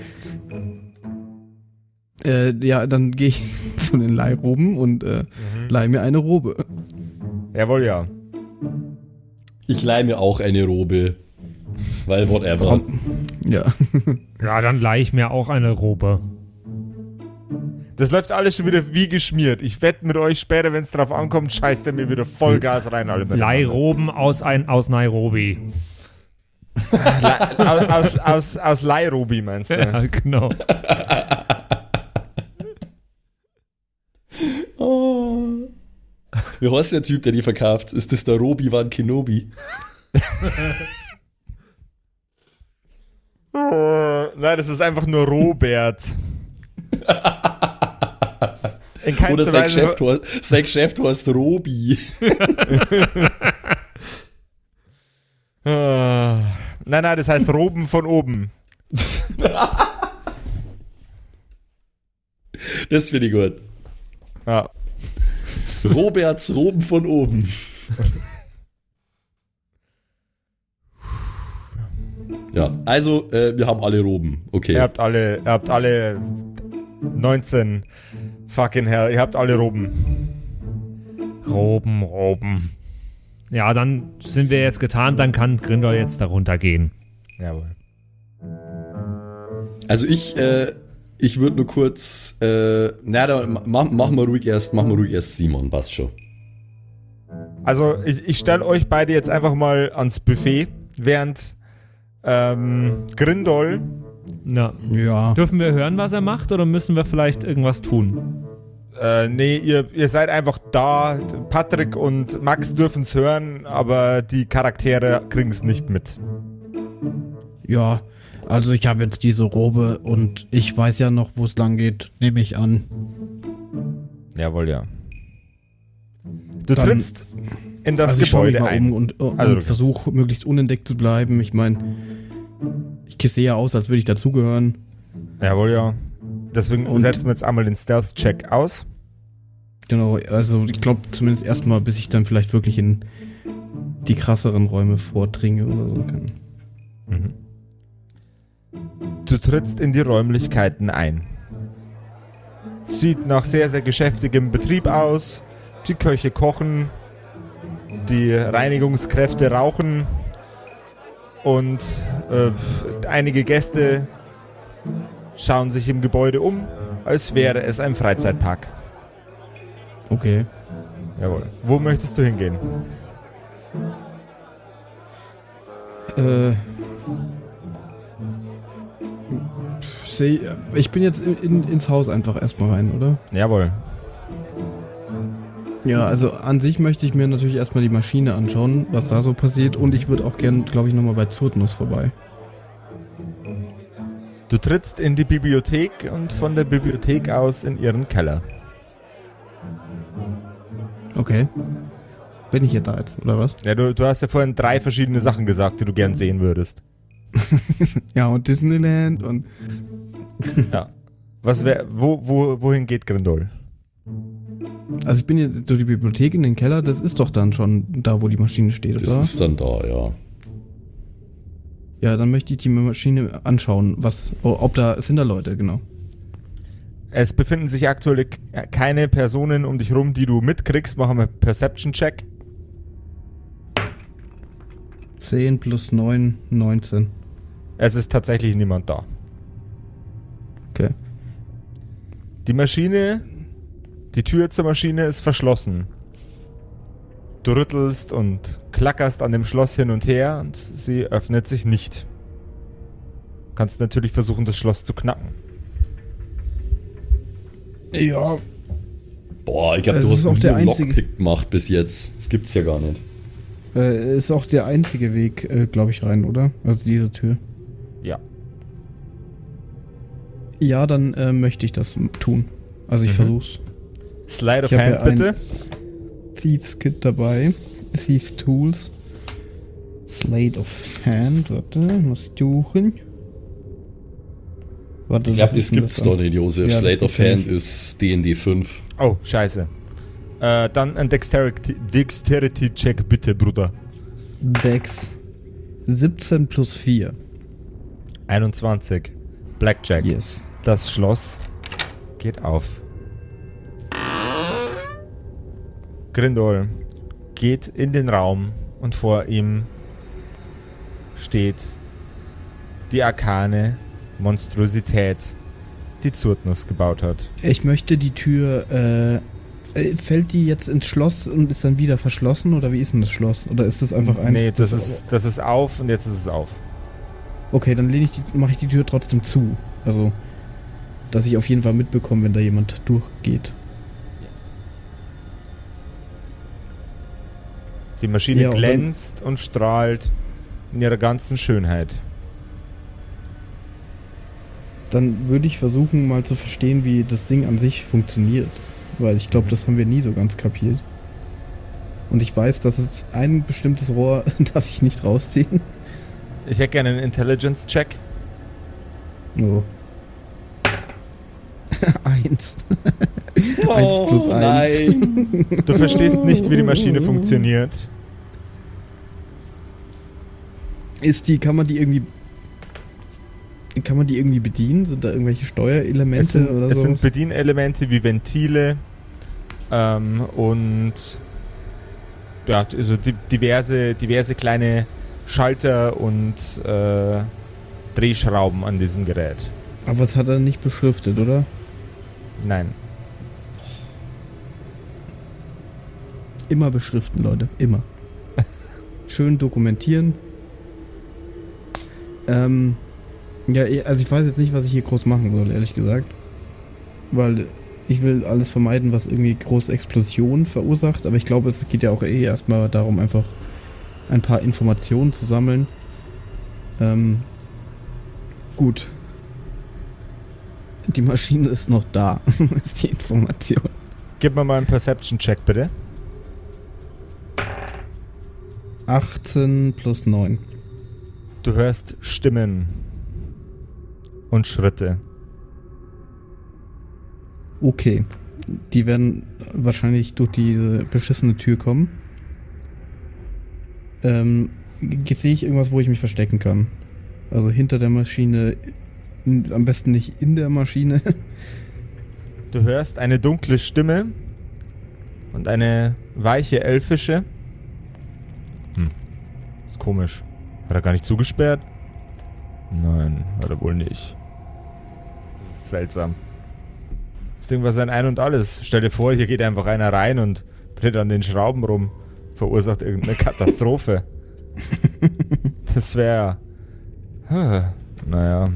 äh, ja, dann gehe ich zu den Leihroben und äh, leih mir eine Robe. Jawohl, ja. Ich leih mir auch eine Robe. Weil whatever. Komm. Ja. Ja, dann leih ich mir auch eine Robe. Das läuft alles schon wieder wie geschmiert. Ich wette mit euch später, wenn es drauf ankommt, scheißt er mir wieder Vollgas rein, alle. Leihroben aus, ein, aus Nairobi. Le- aus, aus, aus, aus Leihrobi meinst du? Ja, genau. Wie heißt der Typ, der die verkauft? Ist das der Robi-Wan Kenobi? Oh, nein, das ist einfach nur Robert. In Oder sein Weise. Geschäft, heißt, sein Geschäft heißt Robi. Ah. Nein, nein, das heißt Roben von oben. Das finde ich gut. Ja. Roberts Roben von oben. Ja, also äh, wir haben alle Roben. Okay. Ihr habt alle, ihr habt alle 19. Fucking hell, ihr habt alle Roben. Roben, Roben. Ja, dann sind wir jetzt getan, dann kann Grindel jetzt darunter gehen. Jawohl. Also ich, äh, ich würde nur kurz, äh, na, dann mach, mach mal ruhig erst, mach mal ruhig erst Simon, passt schon. Also, ich, ich stelle euch beide jetzt einfach mal ans Buffet, während ähm, Grindol. Na, Ja. dürfen wir hören, was er macht, oder müssen wir vielleicht irgendwas tun? Äh, nee, ihr, ihr seid einfach da. Patrick und Max dürfen es hören, aber die Charaktere kriegen es nicht mit. Ja. Also ich habe jetzt diese Robe und ich weiß ja noch, wo es lang geht, nehme ich an. Jawohl, ja. Du Dann- trittst in das also Gebäude mal ein. um und, und Also, okay. versuche möglichst unentdeckt zu bleiben. Ich meine, ich sehe ja aus, als würde ich dazugehören. Jawohl, ja. Deswegen Und- setzen wir jetzt einmal den Stealth-Check aus. Genau, also ich glaube zumindest erstmal, bis ich dann vielleicht wirklich in die krasseren Räume vordringe oder so kann. Mhm. Du trittst in die Räumlichkeiten ein. Sieht nach sehr, sehr geschäftigem Betrieb aus. Die Köche kochen, die Reinigungskräfte rauchen und äh, einige Gäste schauen sich im Gebäude um, als wäre es ein Freizeitpark. Okay. Jawohl. Wo möchtest du hingehen? Äh, ich bin jetzt in, ins Haus einfach erstmal rein, oder? Jawohl. Ja, also an sich möchte ich mir natürlich erstmal die Maschine anschauen, was da so passiert. Und ich würde auch gern, glaube ich, nochmal bei Zurtnus vorbei. Du trittst in die Bibliothek und von der Bibliothek aus in ihren Keller. Okay. Bin ich ja da jetzt, oder was? Ja, du, du hast ja vorhin drei verschiedene Sachen gesagt, die du gern sehen würdest. Ja, und Disneyland und. Ja. Was wär, wo, wo, wohin geht Grindol? Also ich bin jetzt durch die Bibliothek in den Keller, das ist doch dann schon da, wo die Maschine steht, Das oder? ist dann da, ja. Ja, dann möchte ich die Maschine anschauen, was, ob da, sind da Leute, genau. Es befinden sich aktuell keine Personen um dich rum, die du mitkriegst. Machen wir Perception-Check. 10 plus 9, 19. Es ist tatsächlich niemand da. Okay. Die Maschine, die Tür zur Maschine ist verschlossen. Du rüttelst und klackerst an dem Schloss hin und her und sie öffnet sich nicht. Kannst natürlich versuchen, das Schloss zu knacken. Ja, Boah, ich glaube, du hast auch nur der einzige- Lockpick gemacht bis jetzt. Das gibt's ja gar nicht. äh, ist auch der einzige Weg, äh, glaube ich, rein, oder? Also diese Tür. Ja. Ja, dann äh, möchte ich das tun. Also ich Mhm. versuch's. Slide of Hand, ja bitte. Thieves Kit dabei. Thieves Tools. Slate of Hand. Warte, muss ich suchen. Warte, Ich glaube, das gibt's doch nicht, Josef. Ja, Slate of Hand ist D&D 5. Oh, scheiße. Äh, dann ein Dexterity- Dexterity-Check, bitte, Bruder. Dex. 17 plus 4. 21. Blackjack. Yes. Das Schloss geht auf. Grindol geht in den Raum und vor ihm steht die arkane Monstrosität, die Zurtnus gebaut hat. Ich möchte die Tür. Äh, äh, fällt die jetzt ins Schloss und ist dann wieder verschlossen? Oder wie ist denn das Schloss? Oder ist das einfach eins? nee, das ist, das ist auf und jetzt ist es auf. Okay, dann lehne ich die, mache ich die Tür trotzdem zu. Also, dass ich auf jeden Fall mitbekomme, wenn da jemand durchgeht. Die Maschine Ja, und glänzt und strahlt in ihrer ganzen Schönheit. Dann würde ich versuchen, mal zu verstehen, wie das Ding an sich funktioniert. Weil ich glaube, das haben wir nie so ganz kapiert. Und ich weiß, dass es ein bestimmtes Rohr darf ich nicht rausziehen. Ich hätte gerne einen Intelligence-Check. Oh. eins. eins plus eins. nein. Du verstehst nicht, wie die Maschine funktioniert. Ist die, kann man die irgendwie. Kann man die irgendwie bedienen? Sind da irgendwelche Steuerelemente Es sind, oder es so? sind Bedienelemente wie Ventile ähm, und ja, also di- diverse, diverse kleine Schalter und äh, Drehschrauben an diesem Gerät. Aber es hat er nicht beschriftet, oder? Nein. Immer beschriften, Leute. Immer. Schön dokumentieren. Ähm, ja, eh, also ich weiß jetzt nicht, was ich hier groß machen soll, ehrlich gesagt. Weil ich will alles vermeiden, was irgendwie große Explosionen verursacht. Aber ich glaube, es geht ja auch eh erstmal darum, einfach ein paar Informationen zu sammeln. Ähm, gut. Die Maschine ist noch da, ist die Information. Gib mir mal einen Perception-Check, bitte. 18 plus 9. Du hörst Stimmen und Schritte. Okay. Die werden wahrscheinlich durch diese beschissene Tür kommen. Ähm, sehe ich irgendwas, wo ich mich verstecken kann? Also hinter der Maschine, am besten nicht in der Maschine. Du hörst eine dunkle Stimme und eine weiche elfische. Hm. Ist komisch. Hat er gar nicht zugesperrt? Nein, hat er wohl nicht. Seltsam. Das Ding war sein Ein und Alles. Stell dir vor, hier geht einfach einer rein und dreht an den Schrauben rum. Verursacht irgendeine Katastrophe. das wäre. Naja.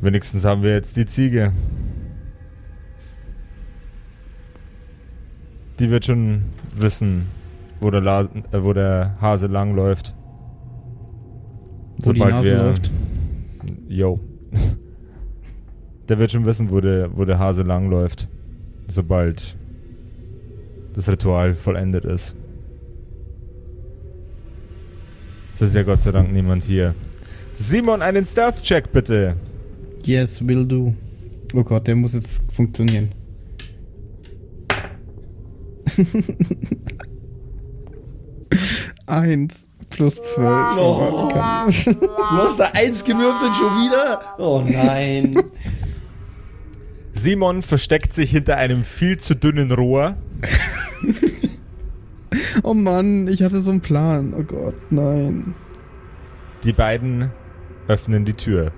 Wenigstens haben wir jetzt die Ziege. Die wird schon wissen, wo der, La äh, wo der Hase langläuft. Wo die Nase läuft. Yo. der wird schon wissen, wo der, wo der Hase langläuft. Sobald das Ritual vollendet ist. Es ist ja Gott sei Dank niemand hier. Simon, einen Stealth-Check bitte. Yes, will do. Oh Gott, der muss jetzt funktionieren. Eins plus zwölf. Oh. Du hast da eins gewürfelt schon wieder? Oh nein. Simon versteckt sich hinter einem viel zu dünnen Rohr. oh Mann, ich hatte so einen Plan. Oh Gott, nein. Die beiden öffnen die Tür.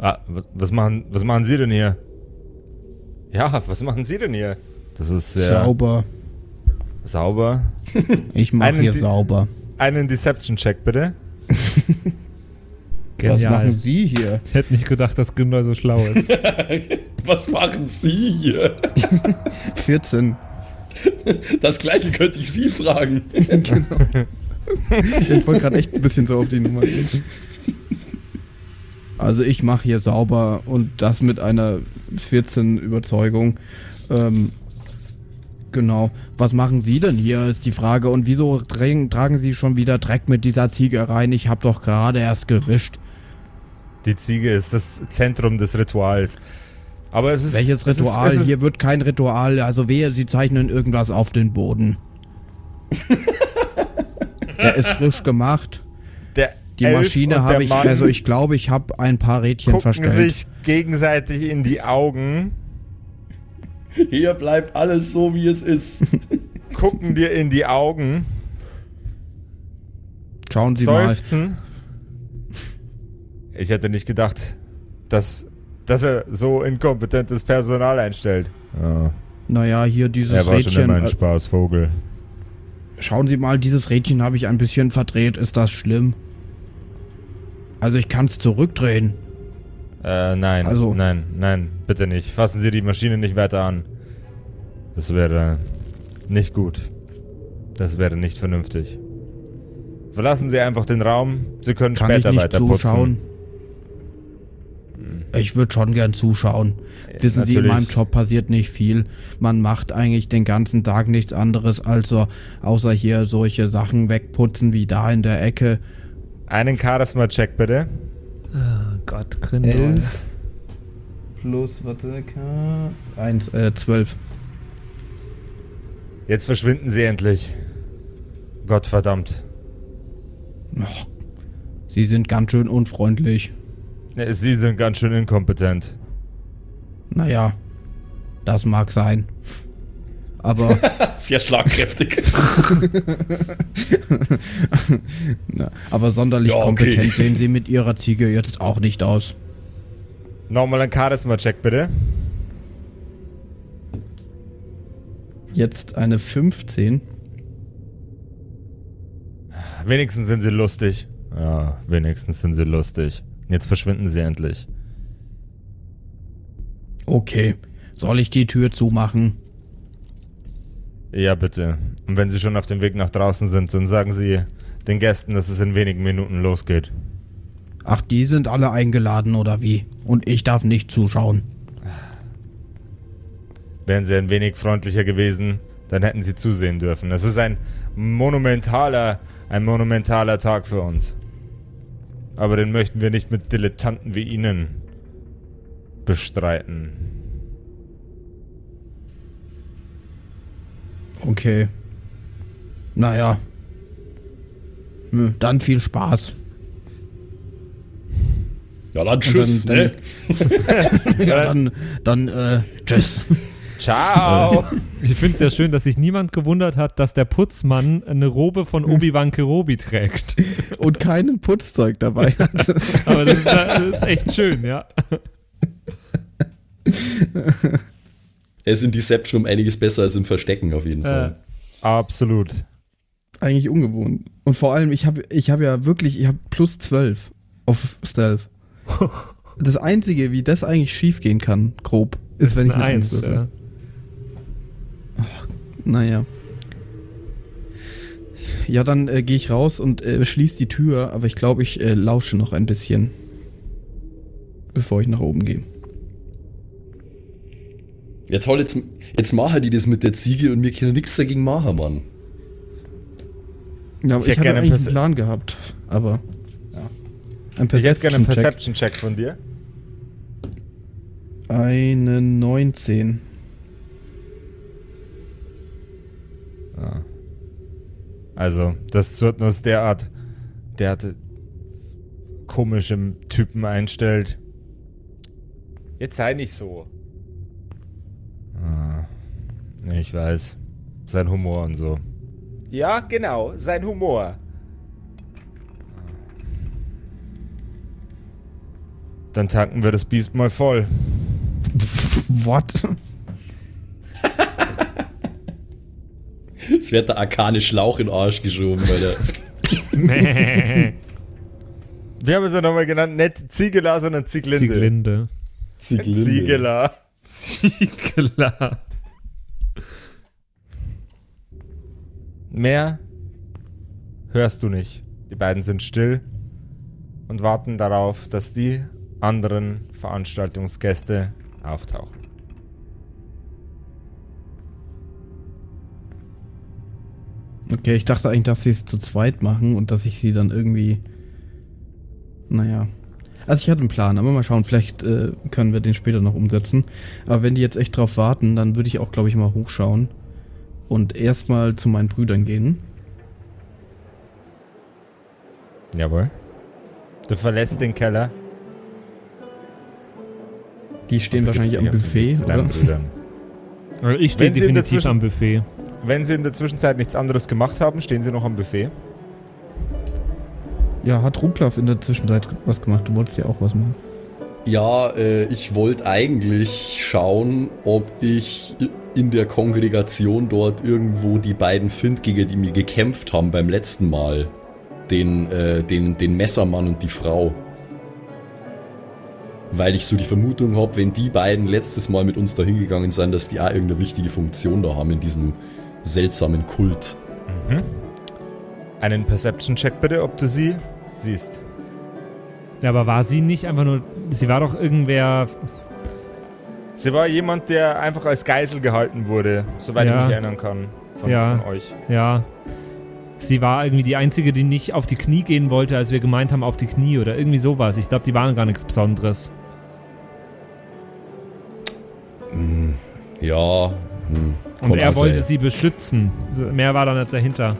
Ah, was, was, machen, was machen Sie denn hier? Ja, was machen Sie denn hier? Das ist sehr sauber. Sauber. Ich mache hier sauber. Einen Deception-Check, bitte. Was machen Sie hier? Ich hätte nicht gedacht, dass Günther so schlau ist. Was machen Sie hier? 14. Das gleiche könnte ich Sie fragen. genau. Ich wollte gerade echt ein bisschen so auf die Nummer gehen. Also ich mache hier sauber und das mit einer 14 Überzeugung. Ähm, genau. Was machen Sie denn hier, ist die Frage. Und wieso tragen Sie schon wieder Dreck mit dieser Ziege rein? Ich habe doch gerade erst gewischt. Die Ziege ist das Zentrum des Rituals. Aber es ist. Welches Ritual? Es ist, es ist Hier wird kein Ritual. Also wehe, Sie zeichnen irgendwas auf den Boden. Der ist frisch gemacht. Die Maschine habe ich, also ich glaube, ich habe ein paar Rädchen gucken verstellt. sich gegenseitig in die Augen. Hier bleibt alles so, wie es ist. gucken dir in die Augen. Schauen Sie seufzen. mal. Ich hätte nicht gedacht, dass, dass er so inkompetentes Personal einstellt. Ja. Naja, hier dieses er war Rädchen. Schon immer ein Spaßvogel. Schauen Sie mal, dieses Rädchen habe ich ein bisschen verdreht. Ist das schlimm? Also ich kann es zurückdrehen. Äh, nein. Also, nein, nein, bitte nicht. Fassen Sie die Maschine nicht weiter an. Das wäre nicht gut. Das wäre nicht vernünftig. Verlassen Sie einfach den Raum. Sie können kann später ich nicht weiter zuschauen? putzen. Ich würde schon gern zuschauen. Wissen Natürlich. Sie, in meinem Job passiert nicht viel. Man macht eigentlich den ganzen Tag nichts anderes, als so, außer hier solche Sachen wegputzen wie da in der Ecke. Einen Charisma-Check bitte. Oh Gott, Grindel. Elf plus, warte, K. 1, äh, 12. Jetzt verschwinden Sie endlich. Gottverdammt. Och, Sie sind ganz schön unfreundlich. Sie sind ganz schön inkompetent. Naja, das mag sein. Aber. Sehr schlagkräftig. Na, aber sonderlich Ja, okay. kompetent sehen Sie mit Ihrer Ziege jetzt auch nicht aus. Nochmal ein Charisma-Check bitte. Jetzt eine 15. Wenigstens sind Sie lustig. Ja, wenigstens sind Sie lustig. Jetzt verschwinden Sie endlich. Okay. Soll ich die Tür zumachen? Ja, bitte. Und wenn Sie schon auf dem Weg nach draußen sind, dann sagen Sie den Gästen, dass es in wenigen Minuten losgeht. Ach, die sind alle eingeladen oder wie? Und ich darf nicht zuschauen. Wären Sie ein wenig freundlicher gewesen, dann hätten Sie zusehen dürfen. Es ist ein monumentaler, ein monumentaler Tag für uns. Aber den möchten wir nicht mit Dilettanten wie Ihnen bestreiten. Okay. Naja. Hm, Dann viel Spaß. Ja, dann tschüss, dann- ne? ja, dann, dann, äh, tschüss. Ciao! Ich finde es ja schön, dass sich niemand gewundert hat, dass der Putzmann eine Robe von Obi-Wan Kenobi trägt. Und keinen Putzzeug dabei hat. Aber das ist, das ist echt schön, ja. Er ist in Deception um einiges besser als im Verstecken auf jeden Fall. Absolut. Eigentlich ungewohnt. Und vor allem, ich habe ich hab ja wirklich, ich habe plus 12 auf Stealth. das Einzige, wie das eigentlich schiefgehen kann, grob, ist, wenn ich eine Eins würfel. ja. Naja. Ja, dann äh, gehe ich raus und äh, schließe die Tür, aber ich glaube, ich äh, lausche noch ein bisschen, bevor ich nach oben gehe. Ja toll, jetzt, jetzt machen die das mit der Ziege und wir können nichts dagegen machen, Mann. Ja, aber Ich ich, hätte gerne eigentlich einen Plan gehabt, aber ja. Ein Ich hätte gerne einen Perception-Check. Von dir. Eine 19. Ah. Also, das Zurtnus derart, derart komischem Typen einstellt. Jetzt sei nicht so. Ich weiß. Sein Humor und so. Ja, genau, sein Humor. Dann tanken wir das Biest mal voll. What? Es wird der arkane Schlauch in den Arsch geschoben, weil der Wir haben es ja nochmal genannt, nicht Ziegela, sondern Zieglinde. Zieglinde. Zieglinde. Ziegela. Mehr hörst du nicht. Die beiden sind still und warten darauf, dass die anderen Veranstaltungsgäste auftauchen. Okay, ich dachte eigentlich, dass sie es zu zweit machen und dass ich sie dann irgendwie. Naja. Also ich hatte einen Plan, aber mal schauen, vielleicht äh, können wir den später noch umsetzen. Aber wenn die jetzt echt drauf warten, dann würde ich auch, glaube ich, mal hochschauen und erstmal zu meinen Brüdern gehen. Jawohl. Du verlässt den Keller. Die stehen wahrscheinlich am Buffet, oder? Brüdern. Also ich stehe Wenn sie in der definitiv am Buffet. Wenn sie in der Zwischenzeit nichts anderes gemacht haben, stehen sie noch am Buffet. Ja, hat Ruklav in der Zwischenzeit was gemacht? Du wolltest ja auch was machen. Ja, äh, ich wollte eigentlich schauen, ob ich in der Kongregation dort irgendwo die beiden finde, gegen die mir gekämpft haben beim letzten Mal. Den, äh, den, den Messermann und die Frau. Weil ich so die Vermutung habe, wenn die beiden letztes Mal mit uns da hingegangen sind, dass die auch irgendeine wichtige Funktion da haben in diesem seltsamen Kult. Einen Perception-Check bitte, ob du sie siehst. Ja, aber war sie nicht einfach nur. Sie war doch irgendwer. Sie war jemand, der einfach als Geisel gehalten wurde, soweit Ja. ich mich erinnern kann. Von, Ja. von euch. Ja. Sie war irgendwie die Einzige, die nicht auf die Knie gehen wollte, als wir gemeint haben, auf die Knie oder irgendwie sowas. Ich glaube, die waren gar nichts Besonderes. Ja. Hm, Und er auch wollte sein. sie beschützen. Mehr war da nicht dahinter.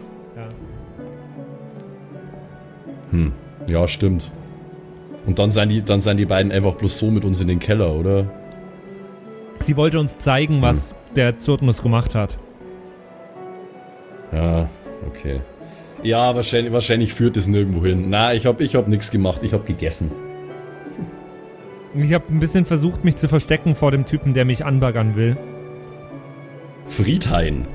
Hm, ja, stimmt. Und dann sind die, dann sind die beiden einfach bloß so mit uns in den Keller, oder? Sie wollte uns zeigen, was der Zurtnus gemacht hat. Ja, okay. Ja, wahrscheinlich, wahrscheinlich führt es nirgendwo hin. Na, ich hab, ich hab nichts gemacht, ich hab gegessen. Ich habe ein bisschen versucht, mich zu verstecken vor dem Typen, der mich anbaggern will. Friedhain.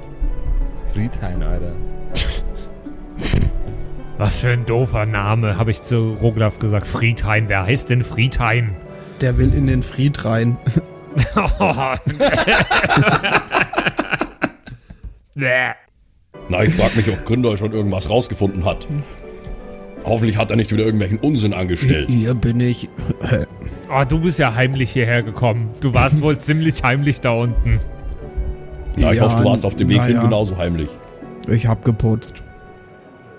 Friedhain, Alter. Was für ein doofer Name, habe ich zu Roglaf gesagt. Friedhain, wer heißt denn Friedhain? Der will in den Fried rein. Na, ich frag mich, ob Gründer schon irgendwas rausgefunden hat. Hoffentlich hat er nicht wieder irgendwelchen Unsinn angestellt. Hier bin ich. oh, du bist ja heimlich hierher gekommen. Du warst wohl ziemlich heimlich da unten. Ja, ich Ja, hoffe, du warst auf dem Weg hin ja. genauso heimlich. Ich hab geputzt.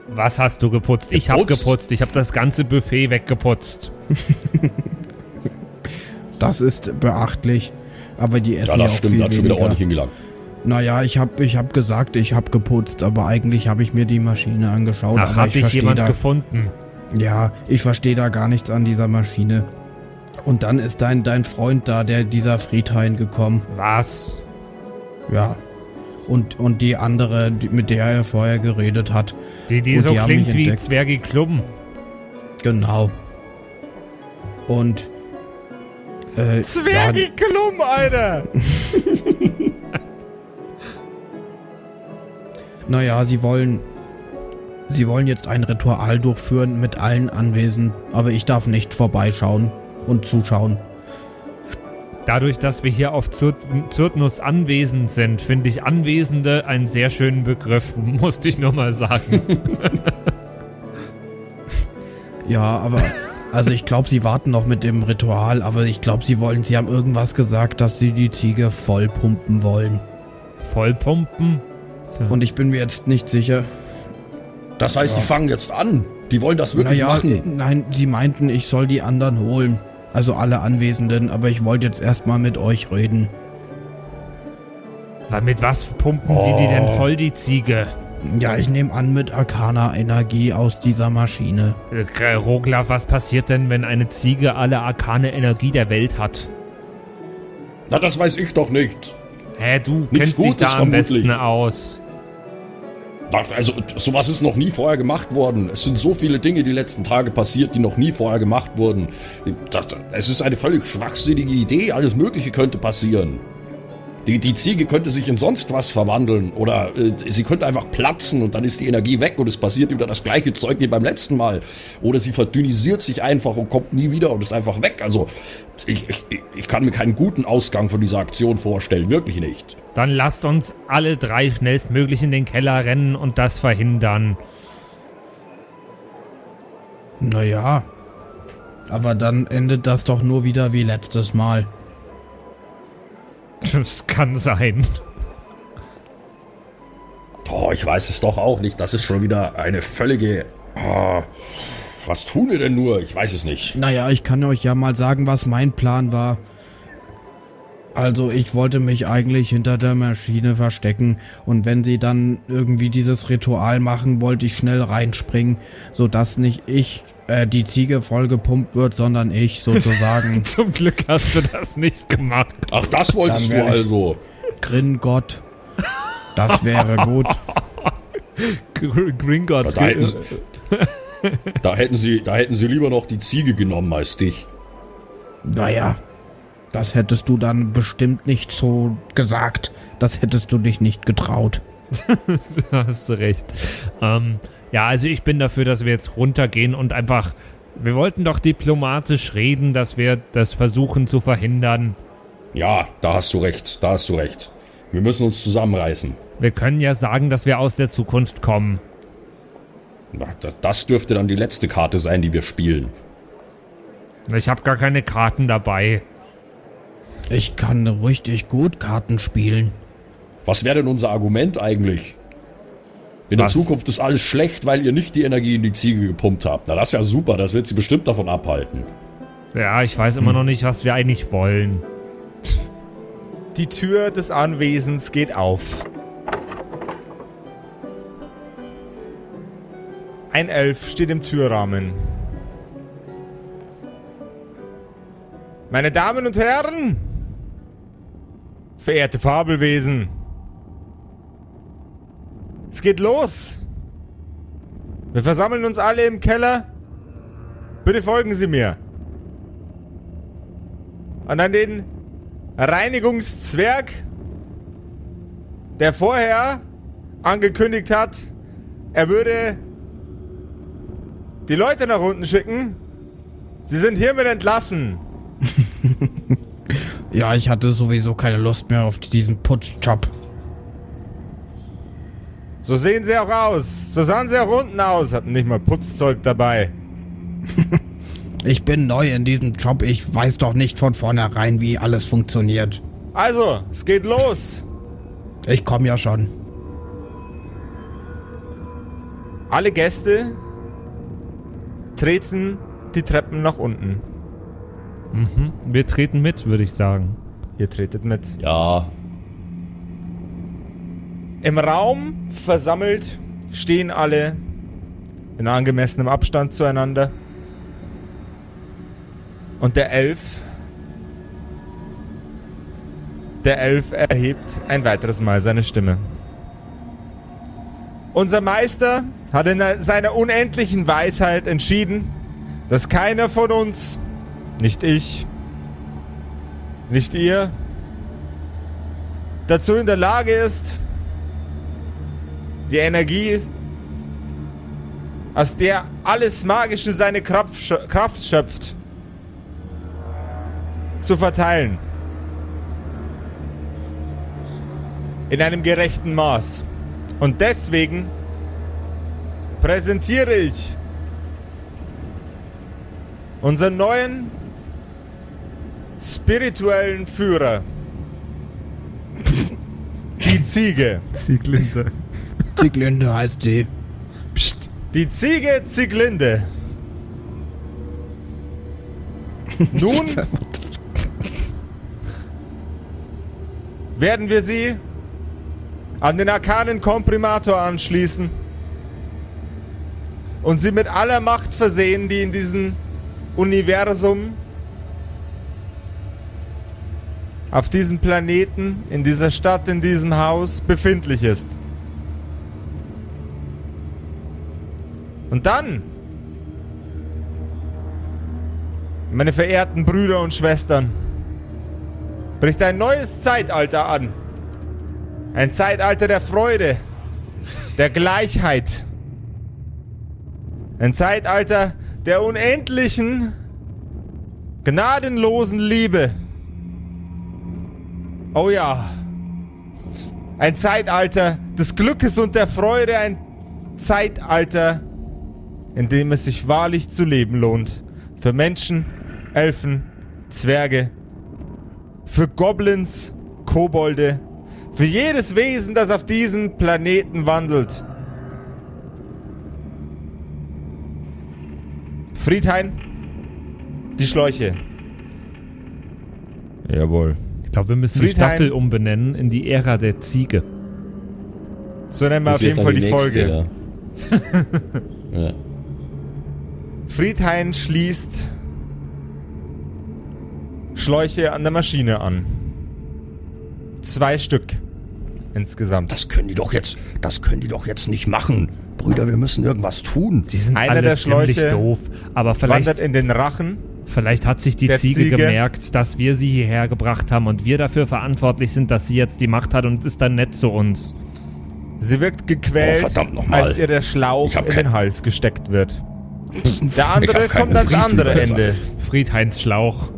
Was hast du geputzt? Ich habe Geputzt? geputzt. Ich habe das ganze Buffet weggeputzt. Das ist beachtlich. Aber die essen Ja, ja, das auch stimmt, viel hat schon wieder ordentlich hingelangt. Naja, ich hab, ich hab gesagt, ich hab geputzt, aber eigentlich habe ich mir die Maschine angeschaut. Ach, aber hat ich dich jemand da, gefunden? Ja, ich verstehe da gar nichts an dieser Maschine. Und dann ist dein, dein Freund da, der dieser Friedhain gekommen. Was? Ja. Und, und die andere, die, mit der er vorher geredet hat. Die, die so die klingt wie. Zwergi Klum. Genau. Und. Äh, ja, Zwergi Klum, Alter! Naja, sie wollen. Sie wollen jetzt ein Ritual durchführen mit allen Anwesenden, aber ich darf nicht vorbeischauen. und zuschauen. Dadurch, dass wir hier auf Zyrt Zyrtnus anwesend sind, finde ich Anwesende einen sehr schönen Begriff, musste ich nur mal sagen. Ja, aber also ich glaube, sie warten noch mit dem Ritual, aber ich glaube, sie wollen, sie haben irgendwas gesagt, dass sie die Ziege vollpumpen wollen. Vollpumpen? Tja. Und ich bin mir jetzt nicht sicher. Das heißt, die fangen jetzt an. Die wollen das wirklich naja, machen. nein, sie meinten, ich soll die anderen holen. Also alle Anwesenden, aber ich wollte jetzt erstmal mit euch reden. Weil mit was pumpen die die denn Oh. voll, die Ziege? Ja, ich nehme an mit Arcana-Energie aus dieser Maschine. Äh, Rogler, was passiert denn, wenn eine Ziege alle arkane Energie der Welt hat? Na, das weiß ich doch nicht. Hä, du Nichts kennst dich Gutes da am vermutlich. besten aus. Also, sowas ist noch nie vorher gemacht worden. Es sind so viele Dinge die letzten Tage passiert, die noch nie vorher gemacht wurden. Das, es ist eine völlig schwachsinnige Idee. Alles Mögliche könnte passieren. Die, die Ziege könnte sich in sonst was verwandeln oder äh, sie könnte einfach platzen und dann ist die Energie weg und es passiert wieder das gleiche Zeug wie beim letzten Mal. Oder sie verdünnisiert sich einfach und kommt nie wieder und ist einfach weg. Also ich, ich, ich kann mir keinen guten Ausgang von dieser Aktion vorstellen, wirklich nicht. Dann lasst uns alle drei schnellstmöglich in den Keller rennen und das verhindern. Naja. Aber dann endet das doch nur wieder wie letztes Mal. Das kann sein. Oh, ich weiß es doch auch nicht. Das ist schon wieder eine völlige. Ah, was tun wir denn nur? Ich weiß es nicht. Naja, ich kann euch ja mal sagen, was mein Plan war. Also ich wollte mich eigentlich hinter der Maschine verstecken und wenn sie dann irgendwie dieses Ritual machen, wollte ich schnell reinspringen, sodass nicht ich äh, die Ziege vollgepumpt wird, sondern ich sozusagen Zum Glück hast du das nicht gemacht. Ach, das wolltest du also. Gringott. Das wäre gut. Gringotts. Da hätten, sie, da, hätten sie, da hätten sie lieber noch die Ziege genommen als dich. Naja, das hättest du dann bestimmt nicht so gesagt. Das hättest du dich nicht getraut. Da hast du recht. Ähm, ja, also ich bin dafür, dass wir jetzt runtergehen und einfach. Wir wollten doch diplomatisch reden, dass wir das versuchen zu verhindern. Ja, da hast du recht. Da hast du recht. Wir müssen uns zusammenreißen. Wir können ja sagen, dass wir aus der Zukunft kommen. Na, das, das dürfte dann die letzte Karte sein, die wir spielen. Ich habe gar keine Karten dabei. Ich kann richtig gut Karten spielen. Was wäre denn unser Argument eigentlich? In der Was? Zukunft ist alles schlecht, weil ihr nicht die Energie in die Ziege gepumpt habt. Na, das ist ja super. Das wird sie bestimmt davon abhalten. Ja, ich weiß immer noch nicht, was wir eigentlich wollen. Die Tür des Anwesens geht auf. Ein Elf steht im Türrahmen. Meine Damen und Herren, verehrte Fabelwesen, es geht los. Wir versammeln uns alle im Keller. Bitte folgen Sie mir. Und an den Reinigungszwerg, der vorher angekündigt hat, er würde die Leute nach unten schicken. Sie sind hiermit entlassen. Ja, ich hatte sowieso keine Lust mehr auf diesen Putzjob. So sehen sie auch aus. So sahen sie auch unten aus. Hatten nicht mal Putzzeug dabei. Ich bin neu in diesem Job. Ich weiß doch nicht von vornherein, wie alles funktioniert. Also, es geht los. Ich komme ja schon. Alle Gäste treten die Treppen nach unten. Mhm. Wir treten mit, würde ich sagen. Ihr tretet mit. Ja, Im Raum versammelt stehen alle in angemessenem Abstand zueinander. Und der Elf. Der Elf erhebt ein weiteres Mal seine Stimme. Unser Meister hat in seiner unendlichen Weisheit entschieden, dass keiner von uns, nicht ich, nicht ihr, dazu in der Lage ist, die Energie, aus der alles Magische seine Kraft, schö- Kraft schöpft, zu verteilen. In einem gerechten Maß. Und deswegen präsentiere ich unseren neuen spirituellen Führer. Die Ziege. Zieglinde. Zieglinde heißt die. Die Ziege Zieglinde. Nun werden wir sie an den arkanen Komprimator anschließen und sie mit aller Macht versehen, die in diesem Universum, auf diesem Planeten, in dieser Stadt, in diesem Haus befindlich ist. Und dann, meine verehrten Brüder und Schwestern, bricht ein neues Zeitalter an. Ein Zeitalter der Freude, der Gleichheit. Ein Zeitalter der unendlichen, gnadenlosen Liebe. Oh ja. Ein Zeitalter des Glückes und der Freude, ein Zeitalter, in dem es sich wahrlich zu leben lohnt. Für Menschen, Elfen, Zwerge, für Goblins, Kobolde, für jedes Wesen, das auf diesem Planeten wandelt. Friedhain, die Schläuche. Jawohl. Ich glaube, wir müssen die Friedheim. Staffel umbenennen in die Ära der Ziege. So nennen wir Das auf jeden Fall dann die, nächste, Folge. Ja. ja. Friedhain schließt Schläuche an der Maschine an. Zwei Stück insgesamt. Das können die doch jetzt, das können die doch jetzt nicht machen. Brüder, wir müssen irgendwas tun. Die sind Einer alle der ziemlich Schläuche doof. Aber Wandert vielleicht, in den Rachen. vielleicht hat sich die Ziege, Ziege. gemerkt, dass wir sie hierher gebracht haben und wir dafür verantwortlich sind, dass sie jetzt die Macht hat und ist dann nett zu uns. Sie wird gequält, Oh, verdammt noch mal. als ihr der Schlauch in den Hals gesteckt wird. Der andere kommt ans andere Ende. Friedheinz Schlauch.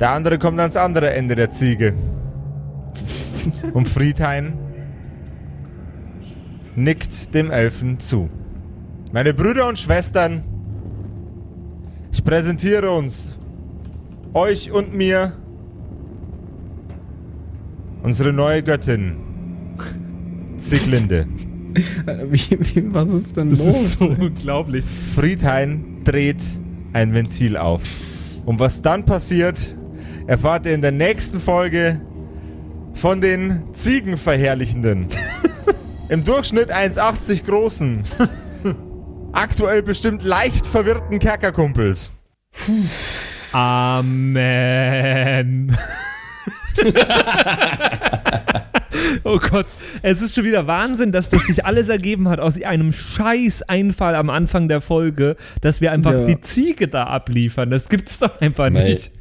Der andere kommt ans andere Ende der Ziege. Und Friedhain nickt dem Elfen zu. Meine Brüder und Schwestern, ich präsentiere uns, euch und mir, unsere neue Göttin, Zieglinde. Wie, wie, was ist denn Das los? ist so unglaublich. Friedhain dreht ein Ventil auf. Und was dann passiert, erfahrt ihr in der nächsten Folge von den Ziegenverherrlichenden. Im Durchschnitt 1,80 großen. Aktuell bestimmt leicht verwirrten Kerkerkumpels. Amen. Oh Gott, es ist schon wieder Wahnsinn, dass das sich alles ergeben hat aus einem scheiß Einfall am Anfang der Folge, dass wir einfach Ja. die Ziege da abliefern. Das gibt's doch einfach Mei. nicht.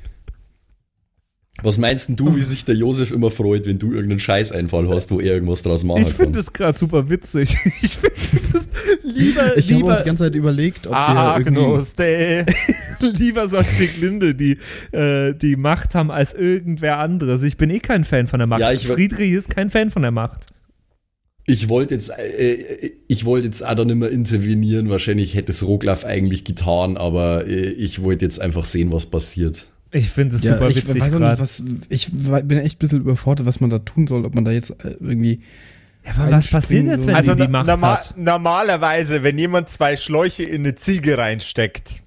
Was meinst denn du, wie sich der Josef immer freut, wenn du irgendeinen Scheißeinfall hast, wo er irgendwas draus machen Ich finde kann? das gerade super witzig. Ich finde das lieber, Ich habe die ganze Zeit überlegt, ob Ah, wir irgendwie... Agnus Dei. lieber soll Sieglinde die, äh, die Macht haben als irgendwer anderes. Ich bin eh kein Fan von der Macht. Ja, ich- Friedrich ist kein Fan von der Macht. Ich wollte jetzt, äh, ich wollte jetzt auch da nicht mehr intervenieren. Wahrscheinlich hätte es Roglaf eigentlich getan, aber äh, ich wollte jetzt einfach sehen, was passiert. Ich finde es Ja, super ich witzig weiß nicht, gerade. was, ich bin echt ein bisschen überfordert, was man da tun soll, ob man da jetzt äh, irgendwie... Ja, aber was passiert jetzt, wenn Also die no- Macht norma hat? normalerweise, wenn jemand zwei Schläuche in eine Ziege reinsteckt,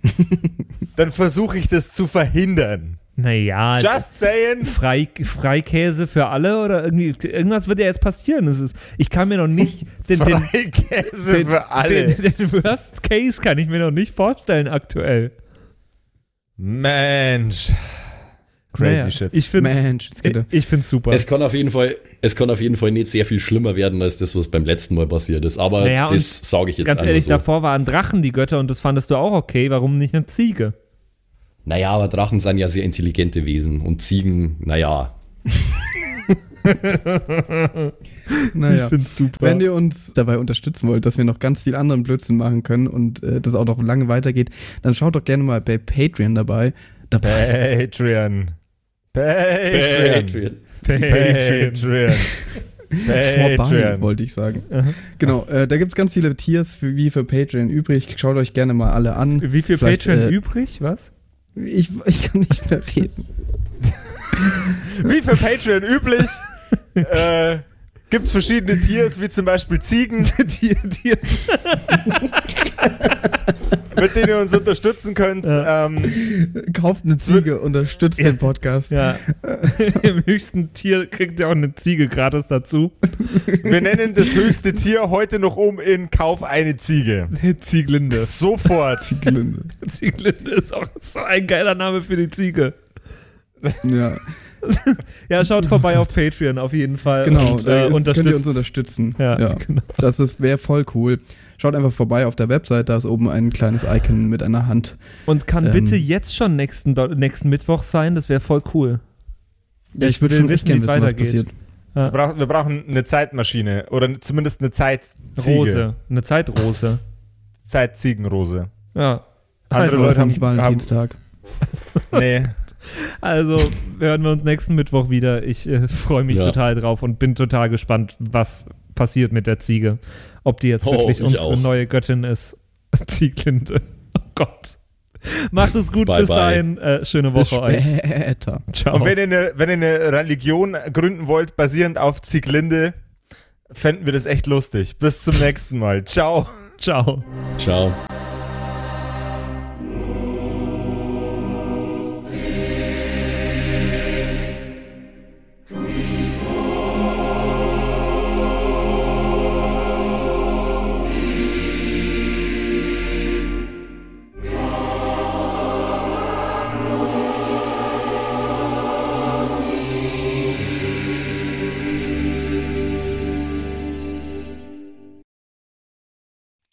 dann versuche ich das zu verhindern. Naja, Just saying. Frei, Freikäse für alle oder irgendwie irgendwas wird ja jetzt passieren. Das ist, ich kann mir noch nicht den, den, Freikäse den, für alle. den, den Worst Case kann ich mir noch nicht vorstellen aktuell. Mensch. Crazy Naja, shit. Ich finde Mensch, er. ich find's super. Es kann auf jeden Fall, es kann auf jeden Fall nicht sehr viel schlimmer werden als das, was beim letzten Mal passiert ist. Aber Naja, das sage ich jetzt Ganz ehrlich, so. davor waren Drachen die Götter und das fandest du auch okay. Warum nicht eine Ziege? Naja, aber Drachen sind ja sehr intelligente Wesen und Ziegen, naja. Naja. Ich find's super. Wenn ihr uns dabei unterstützen wollt, dass wir noch ganz viel anderen Blödsinn machen können und äh, das auch noch lange weitergeht, dann schaut doch gerne mal bei Patreon dabei. dabei. Patreon. Patreon. Patreon. Patreon. Patreon. wollte ich sagen. Genau, äh, da gibt es ganz viele Tiers für, wie für Patreon übrig. Schaut euch gerne mal alle an. Wie viel Vielleicht, Patreon äh, übrig? Was? Ich, ich kann nicht mehr reden. Wie für Patreon üblich, äh, gibt es verschiedene Tiers, wie zum Beispiel Ziegen, die, die ist, mit denen ihr uns unterstützen könnt. Ähm, Kauft eine Ziege, unterstützt den Podcast. ja. Im höchsten Tier kriegt ihr auch eine Ziege gratis dazu. wir nennen das höchste Tier heute noch um in Kauf eine Ziege. Zieglinde. Sofort. Glinde. Zieglinde ist auch so ein geiler Name für die Ziege. Ja, Ja, schaut vorbei auf Patreon auf jeden Fall. genau. und, da äh, ist, könnt ihr uns unterstützen. Ja, genau. Das ist wäre voll cool. Schaut einfach vorbei auf der Website, da ist oben ein kleines Icon mit einer Hand. Und kann Ähm, bitte jetzt schon nächsten, nächsten Mittwoch sein, das wäre voll cool. Ja, Ich würd will schon wissen, wie es weitergeht. passiert. Wir brauchen, wir brauchen eine Zeitmaschine oder zumindest eine Zeitsiege. Rose. Eine Zeitrose. Zeitziegenrose. Ja. Andere Also, Leute haben- nicht Valentinstag. Nee. Also hören wir uns nächsten Mittwoch wieder. Ich äh, freue mich Ja. total drauf und bin total gespannt, was passiert mit der Ziege. Ob die jetzt Oh, wirklich ich unsere auch. neue Göttin ist. Zieglinde. Oh Gott. Macht es gut Bye, bis bye. dahin. Äh, schöne Bis Woche euch. später. Ciao. Und wenn ihr, eine, wenn ihr eine Religion gründen wollt, basierend auf Zieglinde, fänden wir das echt lustig. Bis zum nächsten Mal. Ciao. Ciao. Ciao.